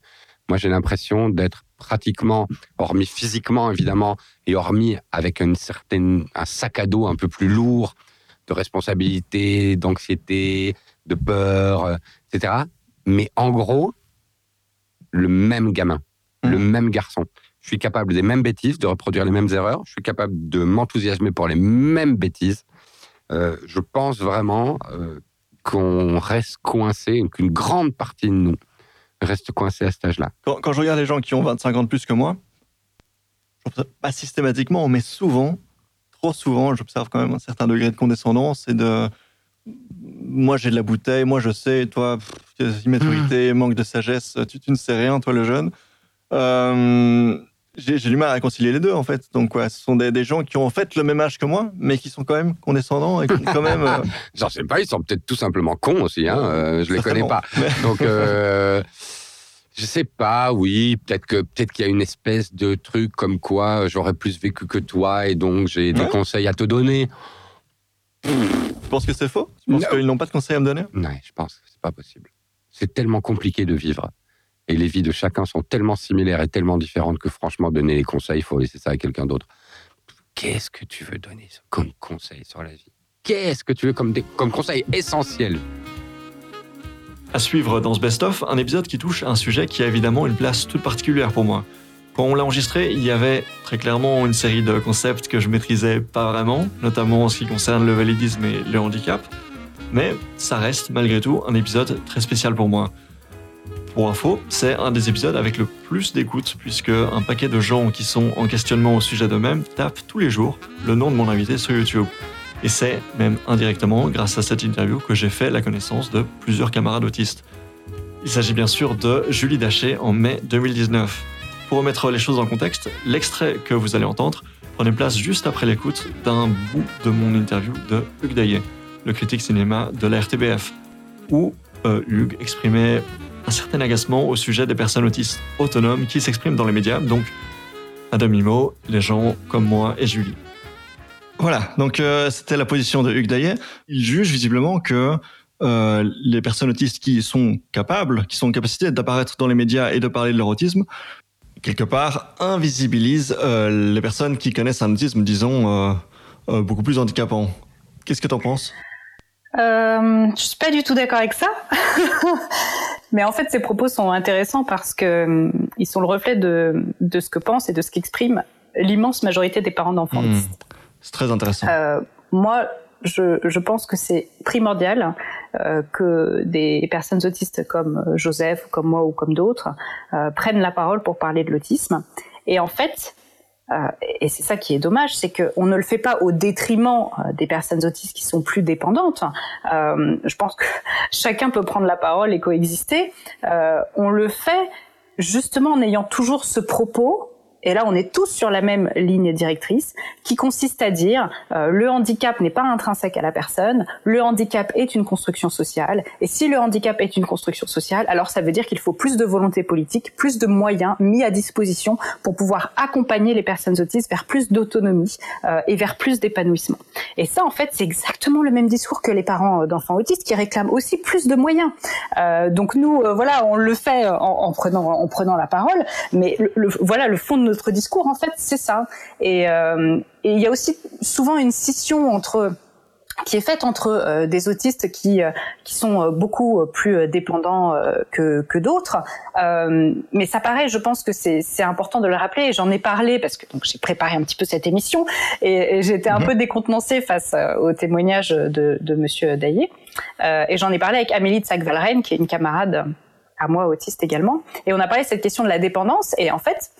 [SPEAKER 5] Moi, j'ai l'impression d'être pratiquement, hormis physiquement évidemment, et hormis avec une certaine, un sac à dos un peu plus lourd de responsabilité, d'anxiété, de peur, euh, etc. Mais en gros, le même gamin, le
[SPEAKER 1] Mhm.
[SPEAKER 5] même garçon. Je suis capable des mêmes bêtises, de reproduire les mêmes erreurs. Je suis capable de m'enthousiasmer pour les mêmes bêtises. Euh, je pense vraiment euh, qu'on reste coincé, qu'une grande partie de nous reste coincé à cet âge-là.
[SPEAKER 1] quand, quand je regarde les gens qui ont 25 ans de plus que moi, pas systématiquement, mais souvent, trop souvent, j'observe quand même un certain degré de condescendance et de. Moi, j'ai de la bouteille, moi, je sais, toi, pff, immaturité, manque de sagesse, tu, tu ne sais rien, toi, le jeune. Euh, j'ai du mal à réconcilier les deux, en fait. Donc, ce sont des, des gens qui ont en fait le même âge que moi, mais qui sont quand même condescendants et qui, quand même. euh,
[SPEAKER 5] J'en sais pas, ils sont peut-être tout simplement cons aussi. Hein, euh, je les connais pas.
[SPEAKER 1] Mais-
[SPEAKER 5] Donc, euh, je sais pas, oui, peut-être que peut-être qu'il y a une espèce de truc comme quoi j'aurais plus vécu que toi et donc j'ai des conseils à te donner.
[SPEAKER 1] Tu penses que c'est faux? Tu penses qu'ils n'ont pas de conseils à me donner?
[SPEAKER 5] Non, je pense que c'est pas possible. C'est tellement compliqué de vivre. Et les vies de chacun sont tellement similaires et tellement différentes que franchement, donner les conseils, il faut laisser ça à quelqu'un d'autre. Qu'est-ce que tu veux donner comme conseil sur la vie? Qu'est-ce que tu veux comme, comme conseil essentiel?
[SPEAKER 1] À suivre dans ce best-of, un épisode qui touche un sujet qui a évidemment une place toute particulière pour moi. Quand on l'a enregistré, il y avait très clairement une série de concepts que je maîtrisais pas vraiment, notamment en ce qui concerne le validisme et le handicap. Mais ça reste malgré tout un épisode très spécial pour moi. Pour info, c'est un des épisodes avec le plus d'écoute puisque un paquet de gens qui sont en questionnement au sujet d'eux-mêmes tapent tous les jours le nom de mon invité sur YouTube. Et c'est même indirectement grâce à cette interview que j'ai fait la connaissance de plusieurs camarades autistes. Il s'agit bien sûr de Julie Daché en mai 2019. Pour remettre les choses en contexte, l'extrait que vous allez entendre prenait place juste après l'écoute d'un bout de mon interview de Hugues Daillet, le critique cinéma de la RTBF, où euh, Hugues exprimait un certain agacement au sujet des personnes autistes autonomes qui s'expriment dans les médias, donc à demi-mot, les gens comme moi et Julie. Voilà, donc euh, c'était la position de Hugues Daillet. Il juge visiblement que euh, les personnes autistes qui sont capables, qui sont en capacité d'apparaître dans les médias et de parler de leur autisme, quelque part invisibilisent euh, les personnes qui connaissent un autisme, disons, beaucoup plus handicapant. Qu'est-ce que tu en penses?
[SPEAKER 6] Euh, Je suis pas du tout d'accord avec ça. Mais en fait, ces propos sont intéressants parce que hum, ils sont le reflet de, de ce que pensent et de ce qu'expriment l'immense majorité des parents d'enfants
[SPEAKER 1] Mmh. C'est très intéressant.
[SPEAKER 6] Euh, moi, je, je pense que c'est primordial euh, que des personnes autistes comme Joseph, comme moi ou comme d'autres euh, prennent la parole pour parler de l'autisme. Et en fait, euh, et c'est ça qui est dommage, c'est qu'on ne le fait pas au détriment euh, des personnes autistes qui sont plus dépendantes. Euh, je pense que chacun peut prendre la parole et coexister. Euh, on le fait justement en ayant toujours ce propos et là on est tous sur la même ligne directrice, qui consiste à dire euh, le handicap n'est pas intrinsèque à la personne, le handicap est une construction sociale, et si le handicap est une construction sociale, alors ça veut dire qu'il faut plus de volonté politique, plus de moyens mis à disposition pour pouvoir accompagner les personnes autistes vers plus d'autonomie euh, et vers plus d'épanouissement. Et ça en fait c'est exactement le même discours que les parents euh, d'enfants autistes qui réclament aussi plus de moyens. Euh, donc nous euh, voilà on le fait en, en, prenant en prenant la parole, mais le, le, voilà le fond de notre discours, en fait, c'est ça. Et, euh, et il y a aussi souvent une scission entre qui est faite entre euh, des autistes qui euh, qui sont beaucoup plus dépendants que que d'autres. Mais ça paraît je pense que c'est c'est important de le rappeler. J'en ai parlé parce que donc j'ai préparé un petit peu cette émission. Et, et j'étais un mmh. peu décontenancée face au témoignage de de monsieur Daillé et j'en ai parlé avec Amélie de Sac-Valren qui est une camarade à moi autiste également. Et on a parlé de cette question de la dépendance. Et en fait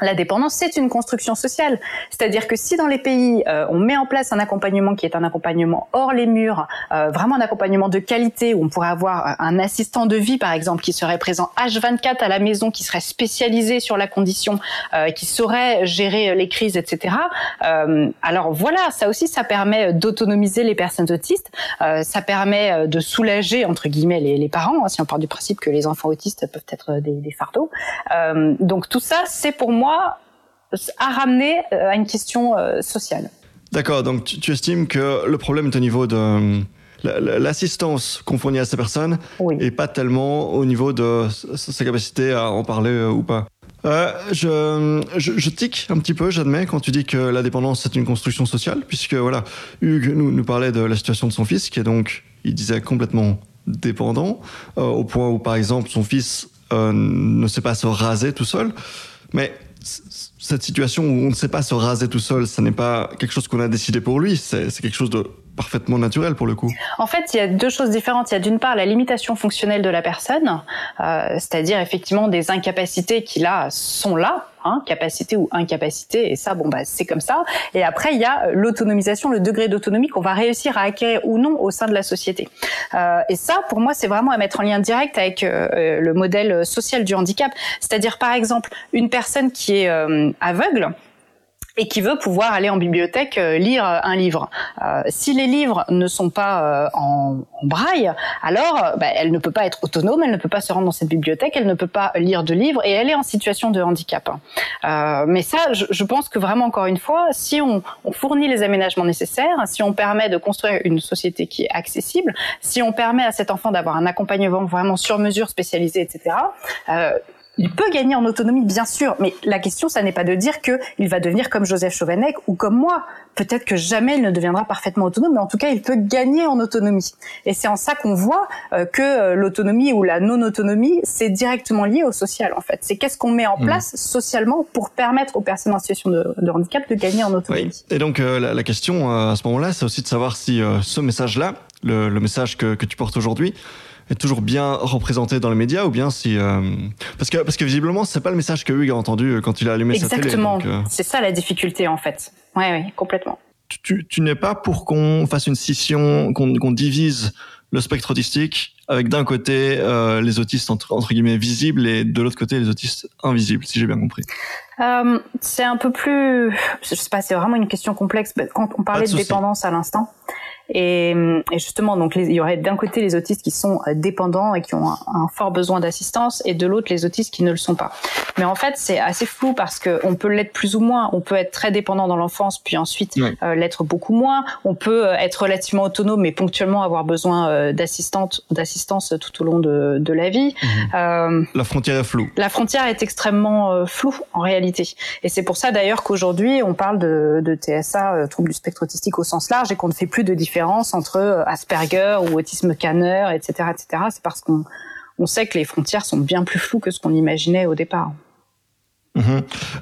[SPEAKER 6] la dépendance, c'est une construction sociale. C'est-à-dire que si dans les pays, euh, on met en place un accompagnement qui est un accompagnement hors les murs, euh, vraiment un accompagnement de qualité, où on pourrait avoir un assistant de vie, par exemple, qui serait présent H24 à la maison, qui serait spécialisé sur la condition, euh, qui saurait gérer les crises, etc. alors voilà, ça aussi, ça permet d'autonomiser les personnes autistes, ça permet de soulager, entre guillemets, les, les parents, hein, si on part du principe que les enfants autistes peuvent être des, des fardeaux. donc tout ça, c'est pour moi à ramener à une question sociale.
[SPEAKER 1] D'accord, donc tu, tu, estimes que le problème est au niveau de l'assistance qu'on fournit à ces personnes
[SPEAKER 6] oui.
[SPEAKER 1] et pas tellement au niveau de sa capacité à en parler euh, ou pas. Euh, je, je, je, tique un petit peu, j'admets, quand tu dis que la dépendance c'est une construction sociale, puisque voilà, Hugues nous, nous parlait de la situation de son fils, qui est donc, il disait, complètement dépendant, euh, au point où, par exemple, son fils euh, ne sait pas se raser tout seul. Mais s- cette situation où on ne sait pas se raser tout seul, ce n'est pas quelque chose qu'on a décidé pour lui, c'est quelque chose de parfaitement naturel pour le coup.
[SPEAKER 6] En fait, il y a deux choses différentes. Il y a d'une part la limitation fonctionnelle de la personne, euh, c'est-à-dire effectivement des incapacités qui là sont là, hein, capacité ou incapacité, et ça, bon bah c'est comme ça. Et après, il y a l'autonomisation, le degré d'autonomie qu'on va réussir à acquérir ou non au sein de la société. Euh, et ça, pour moi, c'est vraiment à mettre en lien direct avec euh, le modèle social du handicap. C'est-à-dire, par exemple, une personne qui est aveugle et qui veut pouvoir aller en bibliothèque euh, lire un livre. Euh, si les livres ne sont pas euh, en, braille, alors bah, elle ne peut pas être autonome, elle ne peut pas se rendre dans cette bibliothèque, elle ne peut pas lire de livres et elle est en situation de handicap. Mais ça, je, pense que vraiment, encore une fois, si on, fournit les aménagements nécessaires, si on permet de construire une société qui est accessible, si on permet à cet enfant d'avoir un accompagnement vraiment sur mesure, spécialisé, etc., il peut gagner en autonomie, bien sûr, mais la question, ça n'est pas de dire que il va devenir comme Joseph Chauvenec ou comme moi. Peut-être que jamais il ne deviendra parfaitement autonome, mais en tout cas, il peut gagner en autonomie. Et c'est en ça qu'on voit euh, que euh, l'autonomie ou la non-autonomie, c'est directement lié au social, en fait. C'est qu'est-ce qu'on met en mmh. place socialement pour permettre aux personnes en situation de, de handicap de gagner en autonomie. Oui.
[SPEAKER 1] Et donc, euh, la, la, question à ce moment-là, c'est aussi de savoir si ce message-là, le, le, message que, que tu portes aujourd'hui, est toujours bien représenté dans les médias ou bien si euh... parce que parce que visiblement c'est pas le message que Hugues a entendu euh, quand il a allumé
[SPEAKER 6] Exactement.
[SPEAKER 1] sa télé.
[SPEAKER 6] Exactement. Euh... C'est ça la difficulté en fait. Ouais, ouais, complètement.
[SPEAKER 1] Tu, tu n'es pas pour qu'on fasse une scission, qu'on divise le spectre autistique avec d'un côté euh, les autistes entre, entre, guillemets visibles et de l'autre côté les autistes invisibles, si j'ai bien compris.
[SPEAKER 6] Euh, c'est un peu plus, je sais pas, c'est vraiment une question complexe. Quand on parlait de, de dépendance à l'instant, et, et, justement, donc les, il y aurait d'un côté les autistes qui sont dépendants et qui ont un, un fort besoin d'assistance, et de l'autre les autistes qui ne le sont pas. Mais en fait, c'est assez flou parce que on peut l'être plus ou moins. On peut être très dépendant dans l'enfance, puis ensuite euh, l'être beaucoup moins. On peut être relativement autonome, mais ponctuellement avoir besoin euh, d'assistante, d'assistance tout au long de, de la vie.
[SPEAKER 1] Mmh. Euh, la frontière est floue.
[SPEAKER 6] La frontière est extrêmement euh, floue en réalité, et c'est pour ça d'ailleurs qu'aujourd'hui on parle de, de TSA, euh, trouble du spectre autistique au sens large, et qu'on ne fait plus de différence entre euh, Asperger ou autisme canner, etc., etc. C'est parce qu'on on sait que les frontières sont bien plus floues que ce qu'on imaginait au départ.
[SPEAKER 1] Mmh.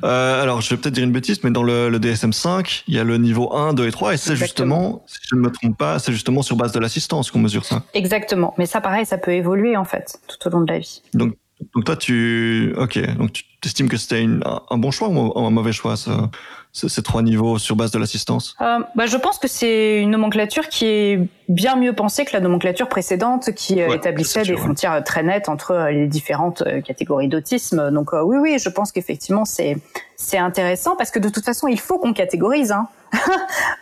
[SPEAKER 1] Euh, alors, je vais peut-être dire une bêtise, mais dans le, le, DSM-5, il y a le niveau 1, 2 et 3, et c'est justement, si je ne me trompe pas, c'est justement sur base de l'assistance qu'on mesure ça.
[SPEAKER 6] Exactement. Mais ça, pareil, ça peut évoluer, en fait, tout au long de la vie.
[SPEAKER 1] Donc, donc toi, tu, ok, donc tu estimes que c'était un bon choix ou un mauvais choix, ces trois niveaux sur base de l'assistance?
[SPEAKER 6] Euh, bah, Je pense que c'est une nomenclature qui est bien mieux pensée que la nomenclature précédente qui ouais, établissait des frontières très nettes entre les différentes catégories d'autisme. Donc euh, oui, oui, je pense qu'effectivement c'est c'est intéressant parce que de toute façon il faut qu'on catégorise. Hein.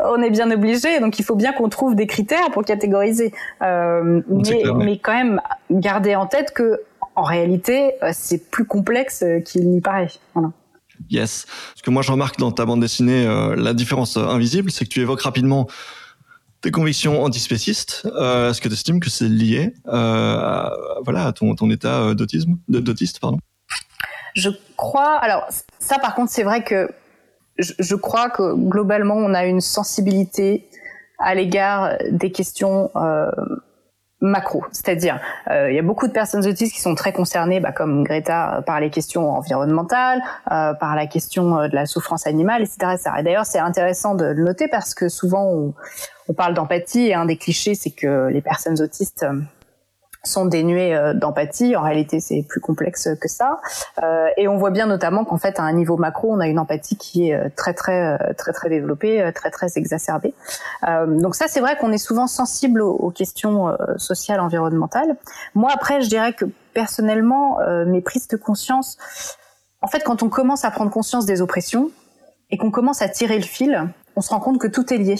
[SPEAKER 6] on est bien obligé, donc il faut bien qu'on trouve des critères pour catégoriser. Euh, mais, clair, ouais. mais quand même garder en tête que en réalité c'est plus complexe qu'il n'y paraît. Voilà.
[SPEAKER 1] Yes. Ce que moi je remarque dans ta bande dessinée, euh, la différence invisible, c'est que tu évoques rapidement tes convictions antispécistes. Euh, Est-ce que tu estimes que c'est lié euh, à, voilà, à ton, ton état d'autisme, d'autiste, pardon
[SPEAKER 6] Je crois. Alors ça, par contre, c'est vrai que je, je, crois que globalement, on a une sensibilité à l'égard des questions euh, macro, c'est-à-dire euh, il y a beaucoup de personnes autistes qui sont très concernées, bah, comme Greta, par les questions environnementales, euh, par la question euh, de la souffrance animale, etc. etc. Et d'ailleurs, c'est intéressant de le noter parce que souvent on, on parle d'empathie et un des clichés, c'est que les personnes autistes sont dénués euh, d'empathie. En réalité, c'est plus complexe que ça. Euh, et on voit bien notamment qu'en fait, à un niveau macro, on a une empathie qui est euh, très très très très développée, très très exacerbée. Donc ça, c'est vrai qu'on est souvent sensible aux, questions sociales, environnementales. Moi, après, je dirais que personnellement, mes prises de conscience, en fait, quand on commence à prendre conscience des oppressions et qu'on commence à tirer le fil, on se rend compte que tout est lié.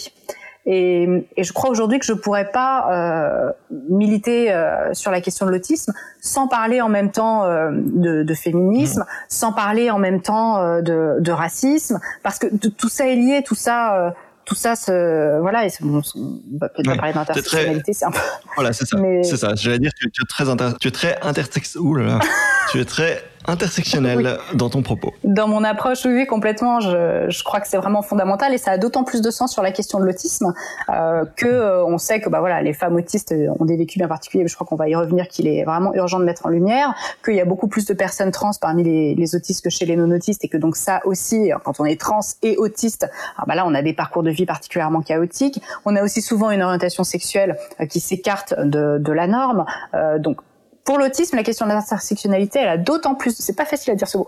[SPEAKER 6] Et, et, je crois aujourd'hui que je pourrais pas euh, militer euh, sur la question de l'autisme sans parler en même temps euh, de, de, féminisme, mmh. sans parler en même temps euh, de, de, racisme, parce que tout ça est lié, tout ça. Euh, tout ça, se, voilà, et bon, on va peut-être parler d'intersectionnalité, c'est un peu.
[SPEAKER 1] Voilà, c'est ça. Mais... C'est ça. J'allais dire que tu es très inter... tu es très intersex. Là là. tu es très intersectionnel oui. dans ton propos.
[SPEAKER 6] Dans mon approche, oui, oui complètement. Je, je crois que c'est vraiment fondamental et ça a d'autant plus de sens sur la question de l'autisme euh, que euh, on sait que bah voilà, les femmes autistes ont des vécus bien particuliers. Mais je crois qu'on va y revenir qu'il est vraiment urgent de mettre en lumière, qu'il y a beaucoup plus de personnes trans parmi les, les autistes que chez les non-autistes et que donc ça aussi, quand on est trans et autiste, bah là on a des parcours de vie particulièrement chaotiques. On a aussi souvent une orientation sexuelle euh, qui s'écarte de, de la norme. Euh, donc pour l'autisme, la question de l'intersectionnalité, elle a d'autant plus, c'est pas facile à dire ce mot,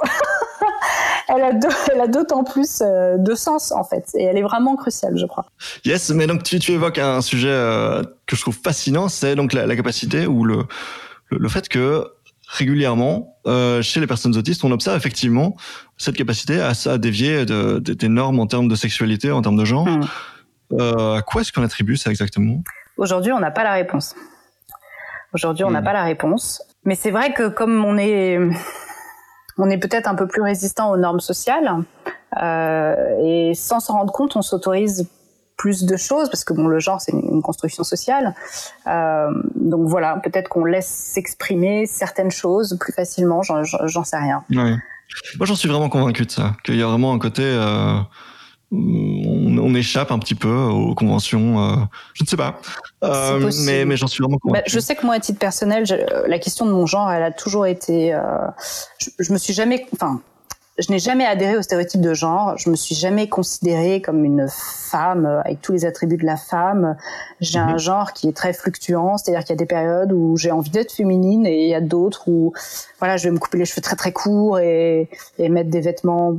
[SPEAKER 6] elle a d'autant plus euh, de sens en fait, et elle est vraiment cruciale, je crois.
[SPEAKER 1] Yes, mais donc tu, tu évoques un sujet euh, que je trouve fascinant, c'est donc la, la, capacité ou le, le, le fait que régulièrement, euh, chez les personnes autistes, on observe effectivement cette capacité à, à dévier de, de, des normes en termes de sexualité, en termes de genre.
[SPEAKER 6] Hmm.
[SPEAKER 1] Euh, à quoi est-ce qu'on attribue ça exactement?
[SPEAKER 6] Aujourd'hui, on n'a pas la réponse. Aujourd'hui, on n'a
[SPEAKER 1] Hmm.
[SPEAKER 6] pas la réponse. Mais c'est vrai que comme on est, on est peut-être un peu plus résistant aux normes sociales, euh, et sans s'en rendre compte, on s'autorise plus de choses parce que bon, le genre c'est une, construction sociale. Euh, donc voilà, peut-être qu'on laisse s'exprimer certaines choses plus facilement. J'en, sais rien.
[SPEAKER 1] Moi, j'en suis vraiment convaincu de ça, qu'il y a vraiment un côté, euh, on, on échappe un petit peu aux conventions. euh, je ne sais pas, Euh, mais, mais j'en suis vraiment
[SPEAKER 6] Bah,
[SPEAKER 1] convaincu.
[SPEAKER 6] je sais que moi, à titre personnel, je- euh, la question de mon genre, elle a toujours été. euh, je, je me suis jamais, enfin, je n'ai jamais adhéré au stéréotype de genre. Je me suis jamais considérée comme une femme avec tous les attributs de la femme. J'ai un genre qui est très fluctuant, c'est-à-dire qu'il y a des périodes où j'ai envie d'être féminine et il y a d'autres où, voilà, je vais me couper les cheveux très très courts et, et mettre des vêtements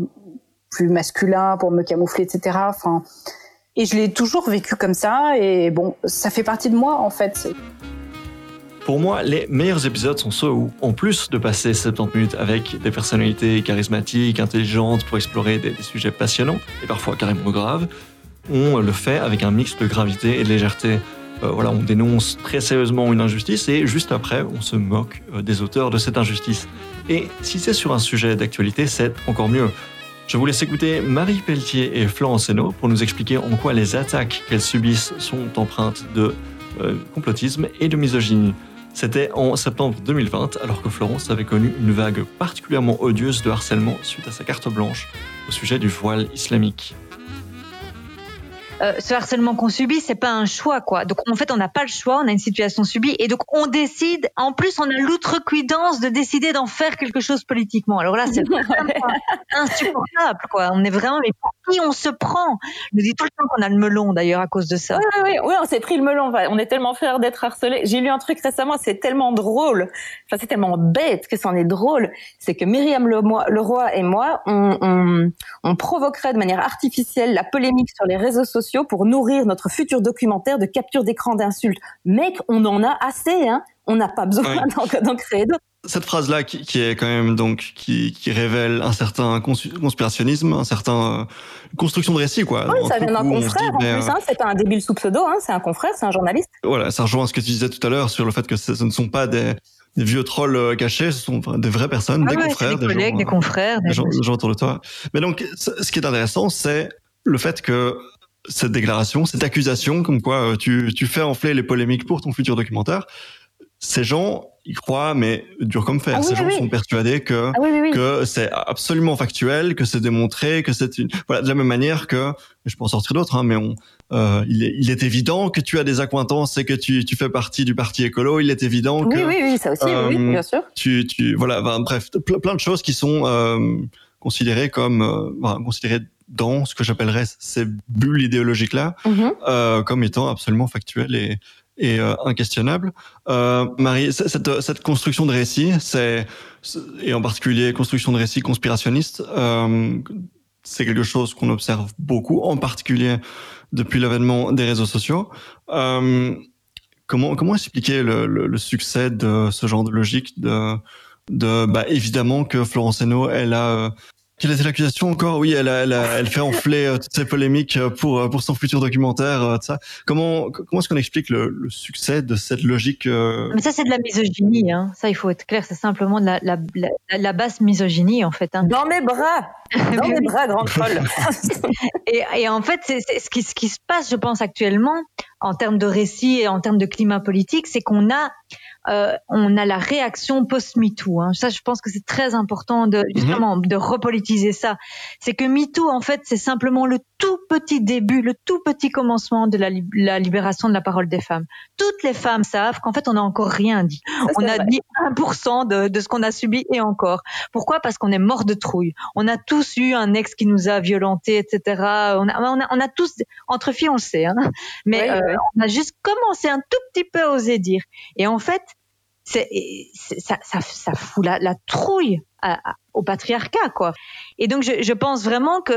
[SPEAKER 6] plus masculins pour me camoufler, etc. Enfin. Et je l'ai toujours vécu comme ça, et bon, ça fait partie de moi en fait.
[SPEAKER 1] Pour moi, les meilleurs épisodes sont ceux où, en plus de passer 70 minutes avec des personnalités charismatiques, intelligentes pour explorer des, des sujets passionnants et parfois carrément graves, on le fait avec un mix de gravité et de légèreté. Euh, voilà, on dénonce très sérieusement une injustice et juste après, on se moque euh, des auteurs de cette injustice. Et si c'est sur un sujet d'actualité, c'est encore mieux. Je vous laisse écouter Marie Pelletier et Florence Hainaut pour nous expliquer en quoi les attaques qu'elles subissent sont empreintes de euh, complotisme et de misogynie. C'était en septembre 2020, alors que Florence avait connu une vague particulièrement odieuse de harcèlement suite à sa carte blanche au sujet du voile islamique.
[SPEAKER 7] Euh, ce harcèlement qu'on subit, c'est pas un choix, quoi. Donc en fait, on n'a pas le choix, on a une situation subie, et donc on décide. En plus, on a l'outrecuidance de décider d'en faire quelque chose politiquement. Alors là, c'est vraiment insupportable, quoi. On est vraiment, mais qui on se prend On nous dit tout le temps qu'on a le melon, d'ailleurs, à cause de ça.
[SPEAKER 8] Oui, oui, oui, on s'est pris le melon. Enfin, On est tellement fiers d'être harcelés. J'ai lu un truc récemment, c'est tellement drôle. Enfin, c'est tellement bête que c'en est drôle. C'est que Myriam Leroy et moi, on, on, on provoquerait de manière artificielle la polémique sur les réseaux sociaux pour nourrir notre futur documentaire de capture d'écran d'insultes. Mec, on en a assez, hein. On n'a pas besoin
[SPEAKER 1] Oui.
[SPEAKER 8] d'en créer d'autres.
[SPEAKER 1] Cette phrase-là, qui, qui est quand même donc qui, qui révèle un certain cons- conspirationnisme, un certain euh, construction de récit, quoi.
[SPEAKER 8] Oui, ça vient d'un confrère
[SPEAKER 1] dit,
[SPEAKER 8] en
[SPEAKER 1] mais,
[SPEAKER 8] plus.
[SPEAKER 1] euh,
[SPEAKER 8] Hein. C'est pas un débile sous pseudo, hein. c'est un confrère, c'est un journaliste.
[SPEAKER 1] Voilà, ça rejoint ce que tu disais tout à l'heure sur le fait que ce, ce ne sont pas des, des vieux trolls euh, cachés, ce sont des vraies personnes,
[SPEAKER 7] Ah
[SPEAKER 1] des
[SPEAKER 7] ouais, c'est
[SPEAKER 1] confrères,
[SPEAKER 7] des collègues,
[SPEAKER 1] gens,
[SPEAKER 7] des
[SPEAKER 1] euh,
[SPEAKER 7] confrères.
[SPEAKER 1] des
[SPEAKER 7] des-
[SPEAKER 1] gens, des gens autour de toi. Mais donc, ce qui est intéressant, c'est le fait que cette déclaration, cette accusation, comme quoi tu, tu fais enfler les polémiques pour ton futur documentaire, ces gens y croient, mais dur comme fer.
[SPEAKER 8] Ah
[SPEAKER 1] ces
[SPEAKER 8] oui,
[SPEAKER 1] gens
[SPEAKER 8] oui.
[SPEAKER 1] sont persuadés que
[SPEAKER 8] Ah oui,
[SPEAKER 1] que c'est absolument factuel, que c'est démontré, que c'est une... Voilà, de la même manière que, je peux en sortir d'autres, hein, mais on, euh, il, est, il est évident que tu as des accointances et que tu, tu fais partie du parti écolo, il est évident que
[SPEAKER 8] Oui, oui, oui, ça aussi, oui, oui,
[SPEAKER 1] Euh,
[SPEAKER 8] bien sûr.
[SPEAKER 1] tu, tu voilà, ben, bref, ple- plein de choses qui sont euh, considérées comme, ben, considérées dans ce que j'appellerais ces bulles idéologiques-là,
[SPEAKER 8] Mhm.
[SPEAKER 1] euh, comme étant absolument factuelles et, et euh, inquestionnables. Euh, Marie, cette, construction de récit, c'est, et en particulier construction de récit conspirationniste, euh, c'est quelque chose qu'on observe beaucoup, en particulier depuis l'avènement des réseaux sociaux. Comment, expliquer le, succès de ce genre de logique de, bah, évidemment que Florence Hainaut, elle a quelle était l'accusation encore? Oui, elle, fait enfler euh, toutes ces polémiques euh, pour euh, pour son futur documentaire. euh, tout ça. Comment comment est-ce qu'on explique le, le succès de cette logique euh,
[SPEAKER 7] Mais ça, c'est de la misogynie. Hein. Ça, il faut être clair. C'est simplement de la, la, la, la basse misogynie, en fait. Hein.
[SPEAKER 8] Dans mes bras Dans mes bras, grande folle
[SPEAKER 7] Et, et en fait, c'est, c'est ce, qui, ce qui se passe, je pense, actuellement, en termes de récit et en termes de climat politique, c'est qu'on a, euh, on a la réaction post-MeToo. Hein. Ça, je pense que c'est très important de justement de repolitiser ça. C'est que MeToo, en fait, c'est simplement le tout petit début, le tout petit commencement de la, li- la libération de la parole des femmes. Toutes les femmes savent qu'en fait, on n'a encore rien dit.
[SPEAKER 8] Ça,
[SPEAKER 7] On a
[SPEAKER 8] vrai.
[SPEAKER 7] dit 1% de, de ce qu'on a subi et encore. Pourquoi? Parce qu'on est mort de trouille. On a tous eu un ex qui nous a violentés, etc. On a, on a, on a tous, entre filles, on le sait, hein. mais
[SPEAKER 8] Oui,
[SPEAKER 7] euh,
[SPEAKER 8] oui.
[SPEAKER 7] on a juste commencé un tout petit peu à oser dire. Et en fait, c'est- ça, ça, ça fout la, la trouille à- au patriarcat, quoi. Et donc, je, je pense vraiment que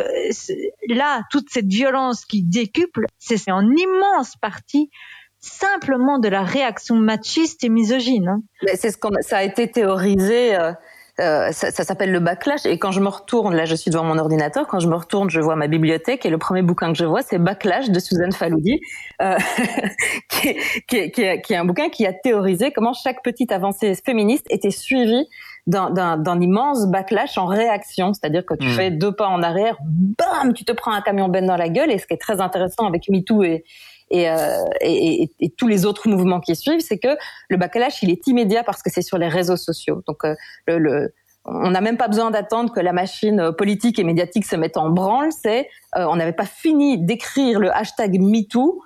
[SPEAKER 7] là, toute cette violence qui décuple, c'est en immense partie simplement de la réaction machiste et misogyne. Hein.
[SPEAKER 8] C'est ce qu'on ça a été théorisé. Euh, ça, ça s'appelle le backlash. Et quand je me retourne, là, je suis devant mon ordinateur. Quand je me retourne, je vois ma bibliothèque et le premier bouquin que je vois, c'est Backlash de Suzanne Faloudi, euh, qui, est, qui, est, qui, est, qui, est, un bouquin qui a théorisé comment chaque petite avancée féministe était suivie d'un immense backlash en réaction, c'est-à-dire que tu mmh. fais deux pas en arrière, bam, tu te prends un camion ben dans la gueule. Et ce qui est très intéressant avec MeToo et, euh, et, tous les autres mouvements qui suivent, c'est que le backlash, il est immédiat parce que c'est sur les réseaux sociaux. Donc, euh, on n'a même pas besoin d'attendre que la machine politique et médiatique se mette en branle. C'est, euh, on n'avait pas fini d'écrire le hashtag MeToo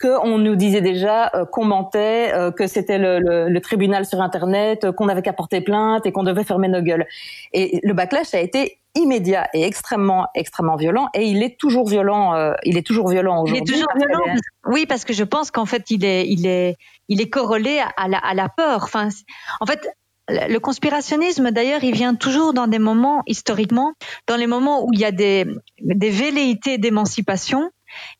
[SPEAKER 8] qu'on nous disait déjà euh, qu'on mentait, euh, que c'était le, le, le, tribunal sur Internet, euh, qu'on avait qu'à porter plainte et qu'on devait fermer nos gueules. Et le backlash a été immédiat et extrêmement extrêmement violent et il est toujours violent euh, il est toujours violent aujourd'hui
[SPEAKER 7] il est toujours violent oui parce que je pense qu'en fait il est il est il est corrélé à la, à la peur enfin en fait le conspirationnisme, d'ailleurs, il vient toujours dans des moments, historiquement, dans les moments où il y a des, des velléités d'émancipation.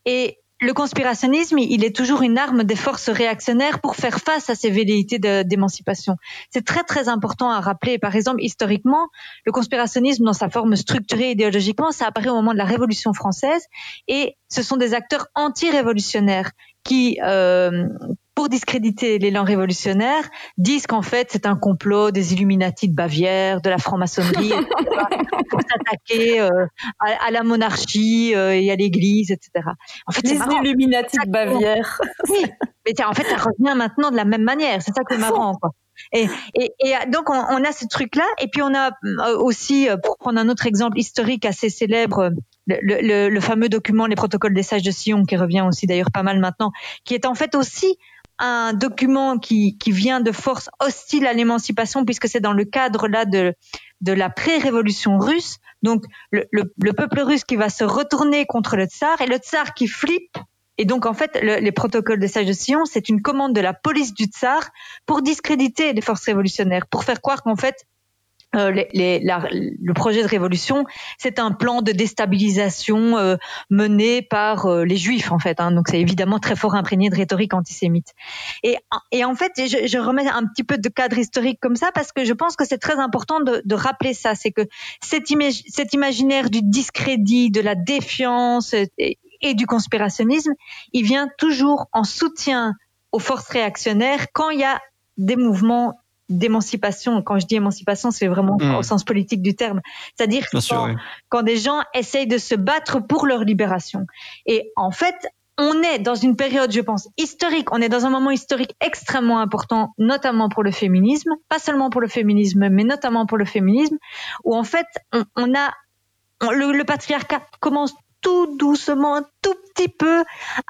[SPEAKER 7] Et le conspirationnisme, il est toujours une arme des forces réactionnaires pour faire face à ces velléités d'émancipation. C'est très très important à rappeler. Par exemple, historiquement, le conspirationnisme dans sa forme structurée idéologiquement, ça apparaît au moment de la Révolution française et ce sont des acteurs anti-révolutionnaires qui euh, pour discréditer l'élan révolutionnaire, disent qu'en fait c'est un complot des Illuminati de Bavière, de la franc-maçonnerie, pour s'attaquer euh, à, la monarchie euh, et à l'Église, etc.
[SPEAKER 8] En fait, les Illuminati de Bavière.
[SPEAKER 7] oui, mais en fait ça revient maintenant de la même manière. C'est ça qui est marrant. Quoi. Et, et, et, donc on, on a ce truc-là, et puis on a euh, aussi, pour prendre un autre exemple historique assez célèbre, le, le, le, fameux document Les protocoles des sages de Sion, qui revient aussi d'ailleurs pas mal maintenant, qui est en fait aussi un document qui, qui vient de forces hostiles à l'émancipation, puisque c'est dans le cadre là de, de la pré-révolution russe. Donc le, le, le, peuple russe qui va se retourner contre le tsar et le tsar qui flippe. Et donc en fait, le, les protocoles de Sages de Sion, c'est une commande de la police du tsar pour discréditer les forces révolutionnaires, pour faire croire qu'en fait euh, les, les, la, le projet de révolution, c'est un plan de déstabilisation euh, mené par euh, les juifs en fait. Hein, donc c'est évidemment très fort imprégné de rhétorique antisémite. Et, et en fait, je, je, remets un petit peu de cadre historique comme ça parce que je pense que c'est très important de, de rappeler ça. C'est que cet, imag cet, imaginaire du discrédit, de la défiance et du conspirationnisme, il vient toujours en soutien aux forces réactionnaires quand il y a des mouvements d'émancipation. Quand je dis émancipation, c'est vraiment mmh. au sens politique du terme. C'est-à-dire quand, oui. quand des gens essayent de se battre pour leur libération. Et en fait, on est dans une période, je pense, historique. On est dans un moment historique extrêmement important, notamment pour le féminisme, pas seulement pour le féminisme, mais notamment pour le féminisme, où en fait, on, on a on, le, le, patriarcat commence tout doucement, un tout petit peu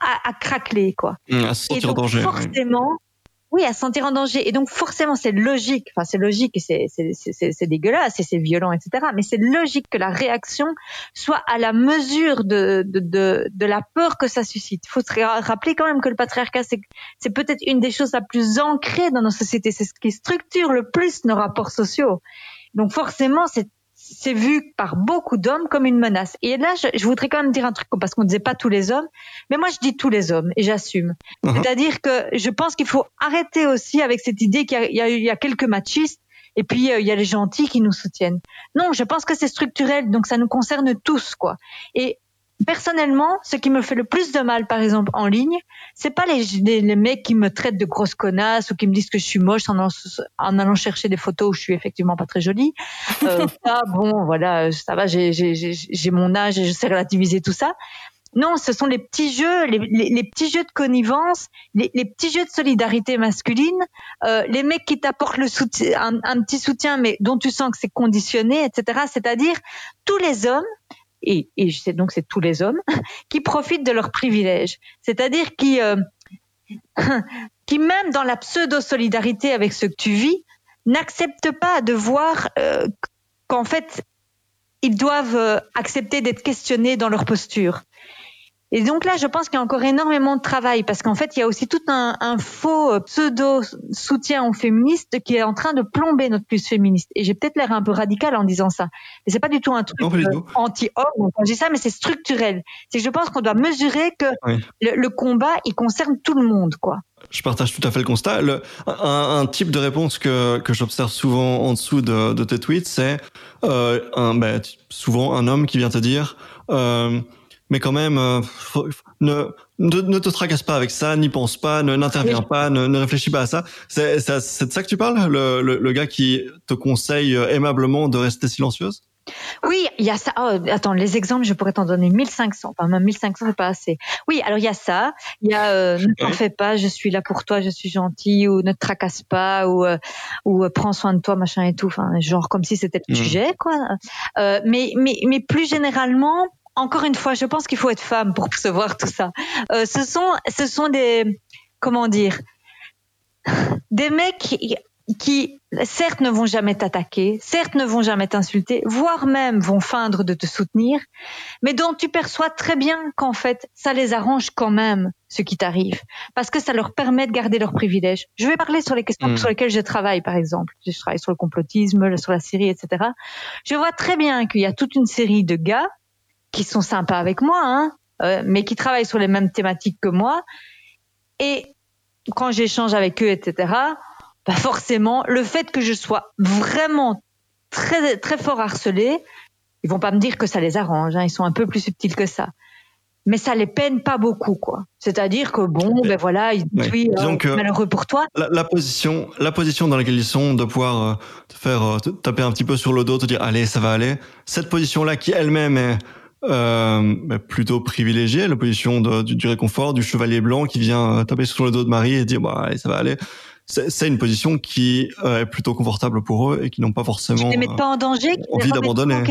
[SPEAKER 7] à, à craqueler, quoi.
[SPEAKER 1] Mmh, à se sentir
[SPEAKER 7] Et donc,
[SPEAKER 1] danger.
[SPEAKER 7] Forcément, oui oui, à se sentir en danger. Et donc forcément, c'est logique, enfin c'est logique et c'est dégueulasse et c'est violent, etc. Mais c'est logique que la réaction soit à la mesure de, de, de, la peur que ça suscite. Il faut se rappeler quand même que le patriarcat, c'est peut-être une des choses la plus ancrées dans nos sociétés. C'est ce qui structure le plus nos rapports sociaux. Donc forcément, c'est c'est vu par beaucoup d'hommes comme une menace. Et là, je, je, voudrais quand même dire un truc, parce qu'on ne disait pas tous les hommes, mais moi je dis tous les hommes, et j'assume. Uh -huh. C'est-à-dire que je pense qu'il faut arrêter aussi avec cette idée qu'il y, y, y, a quelques machistes, et puis euh, il y a les gentils qui nous soutiennent. Non, je pense que c'est structurel, donc ça nous concerne tous, quoi. Et personnellement, ce qui me fait le plus de mal, par exemple, en ligne, c'est pas les, les, les, mecs qui me traitent de grosse connasse ou qui me disent que je suis moche en, en, allant chercher des photos où je suis effectivement pas très jolie. Euh, ça, bon, voilà, ça va, j'ai mon âge et je sais relativiser tout ça. Non, ce sont les petits jeux, les, les, les petits jeux de connivence, les, les, petits jeux de solidarité masculine, euh, les mecs qui t'apportent le soutien, un, un, petit soutien, mais dont tu sens que c'est conditionné, etc. C'est-à-dire tous les hommes et, et je sais donc c'est tous les hommes qui profitent de leurs privilèges, c'est-à-dire qui euh, qui même dans la pseudo solidarité avec ce que tu vis n'acceptent pas de voir euh, qu'en fait ils doivent euh, accepter d'être questionnés dans leur posture. Et donc là, je pense qu'il y a encore énormément de travail parce qu'en fait, il y a aussi tout un, un faux pseudo soutien aux féministes qui est en train de plomber notre plus féministe. Et j'ai peut-être l'air un peu radical en disant ça, mais c'est pas du tout un truc euh, anti-homme quand je dis ça, mais c'est structurel. C'est que je pense qu'on doit mesurer que oui. le, le, combat, il concerne tout le monde, quoi.
[SPEAKER 1] je partage tout à fait le constat. Le, un, un, type de réponse que, que j'observe souvent en dessous de, de tes tweets, c'est euh, un, ben, souvent un homme qui vient te dire euh, mais quand même, euh, ne, ne, te tracasse pas avec ça, n'y pense pas, ne n'interviens pas, ne, ne réfléchis pas à ça. C'est de ça que tu parles, le, le, le, gars qui te conseille euh, aimablement de rester silencieuse?
[SPEAKER 7] Oui, il y a ça. Oh, attends, les exemples, je pourrais t'en donner 1500. Enfin, même 1500, c'est pas assez. Oui, alors il y a ça. Il y a euh, ne t'en fais pas, je suis là pour toi, je suis gentil, ou ne te tracasse pas, ou euh, ou euh, prends soin de toi, machin et tout. Enfin, genre comme si c'était le mmh. sujet, quoi. Euh, mais mais mais plus généralement, encore une fois, je pense qu'il faut être femme pour percevoir tout ça. Euh, ce sont ce sont des comment dire des mecs qui, certes, ne vont jamais t'attaquer, certes, ne vont jamais t'insulter, voire même vont feindre de te soutenir, mais dont tu perçois très bien qu'en fait, ça les arrange quand même, ce qui t'arrive, parce que ça leur permet de garder leurs privilèges. Je vais parler sur les questions mm. sur lesquelles je travaille, par exemple. Je travaille sur le complotisme, sur la Syrie, etc. Je vois très bien qu'il y a toute une série de gars qui sont sympas avec moi, hein, euh, mais qui travaillent sur les mêmes thématiques que moi. Et quand j'échange avec eux, etc., bah forcément, le fait que je sois vraiment très très fort harcelé, ils vont pas me dire que ça les arrange. Hein, ils sont un peu plus subtils que ça. Mais ça les peine pas beaucoup, quoi. C'est-à-dire que bon, ben voilà, ils oui, euh, malheureux pour toi.
[SPEAKER 1] La, position, la position dans laquelle ils sont, de pouvoir euh, te faire euh, taper un petit peu sur le dos, te dire allez, ça va aller. Cette position-là, qui elle-même est euh, bah, plutôt privilégiée, la position de, du, du, réconfort, du chevalier blanc qui vient taper sur le dos de Marie et dire bah allez, ça va aller c'est une position qui euh, est plutôt confortable pour eux et qui n'ont pas forcément
[SPEAKER 7] qui ne mettent pas en danger,
[SPEAKER 1] euh, envie d'abandonner.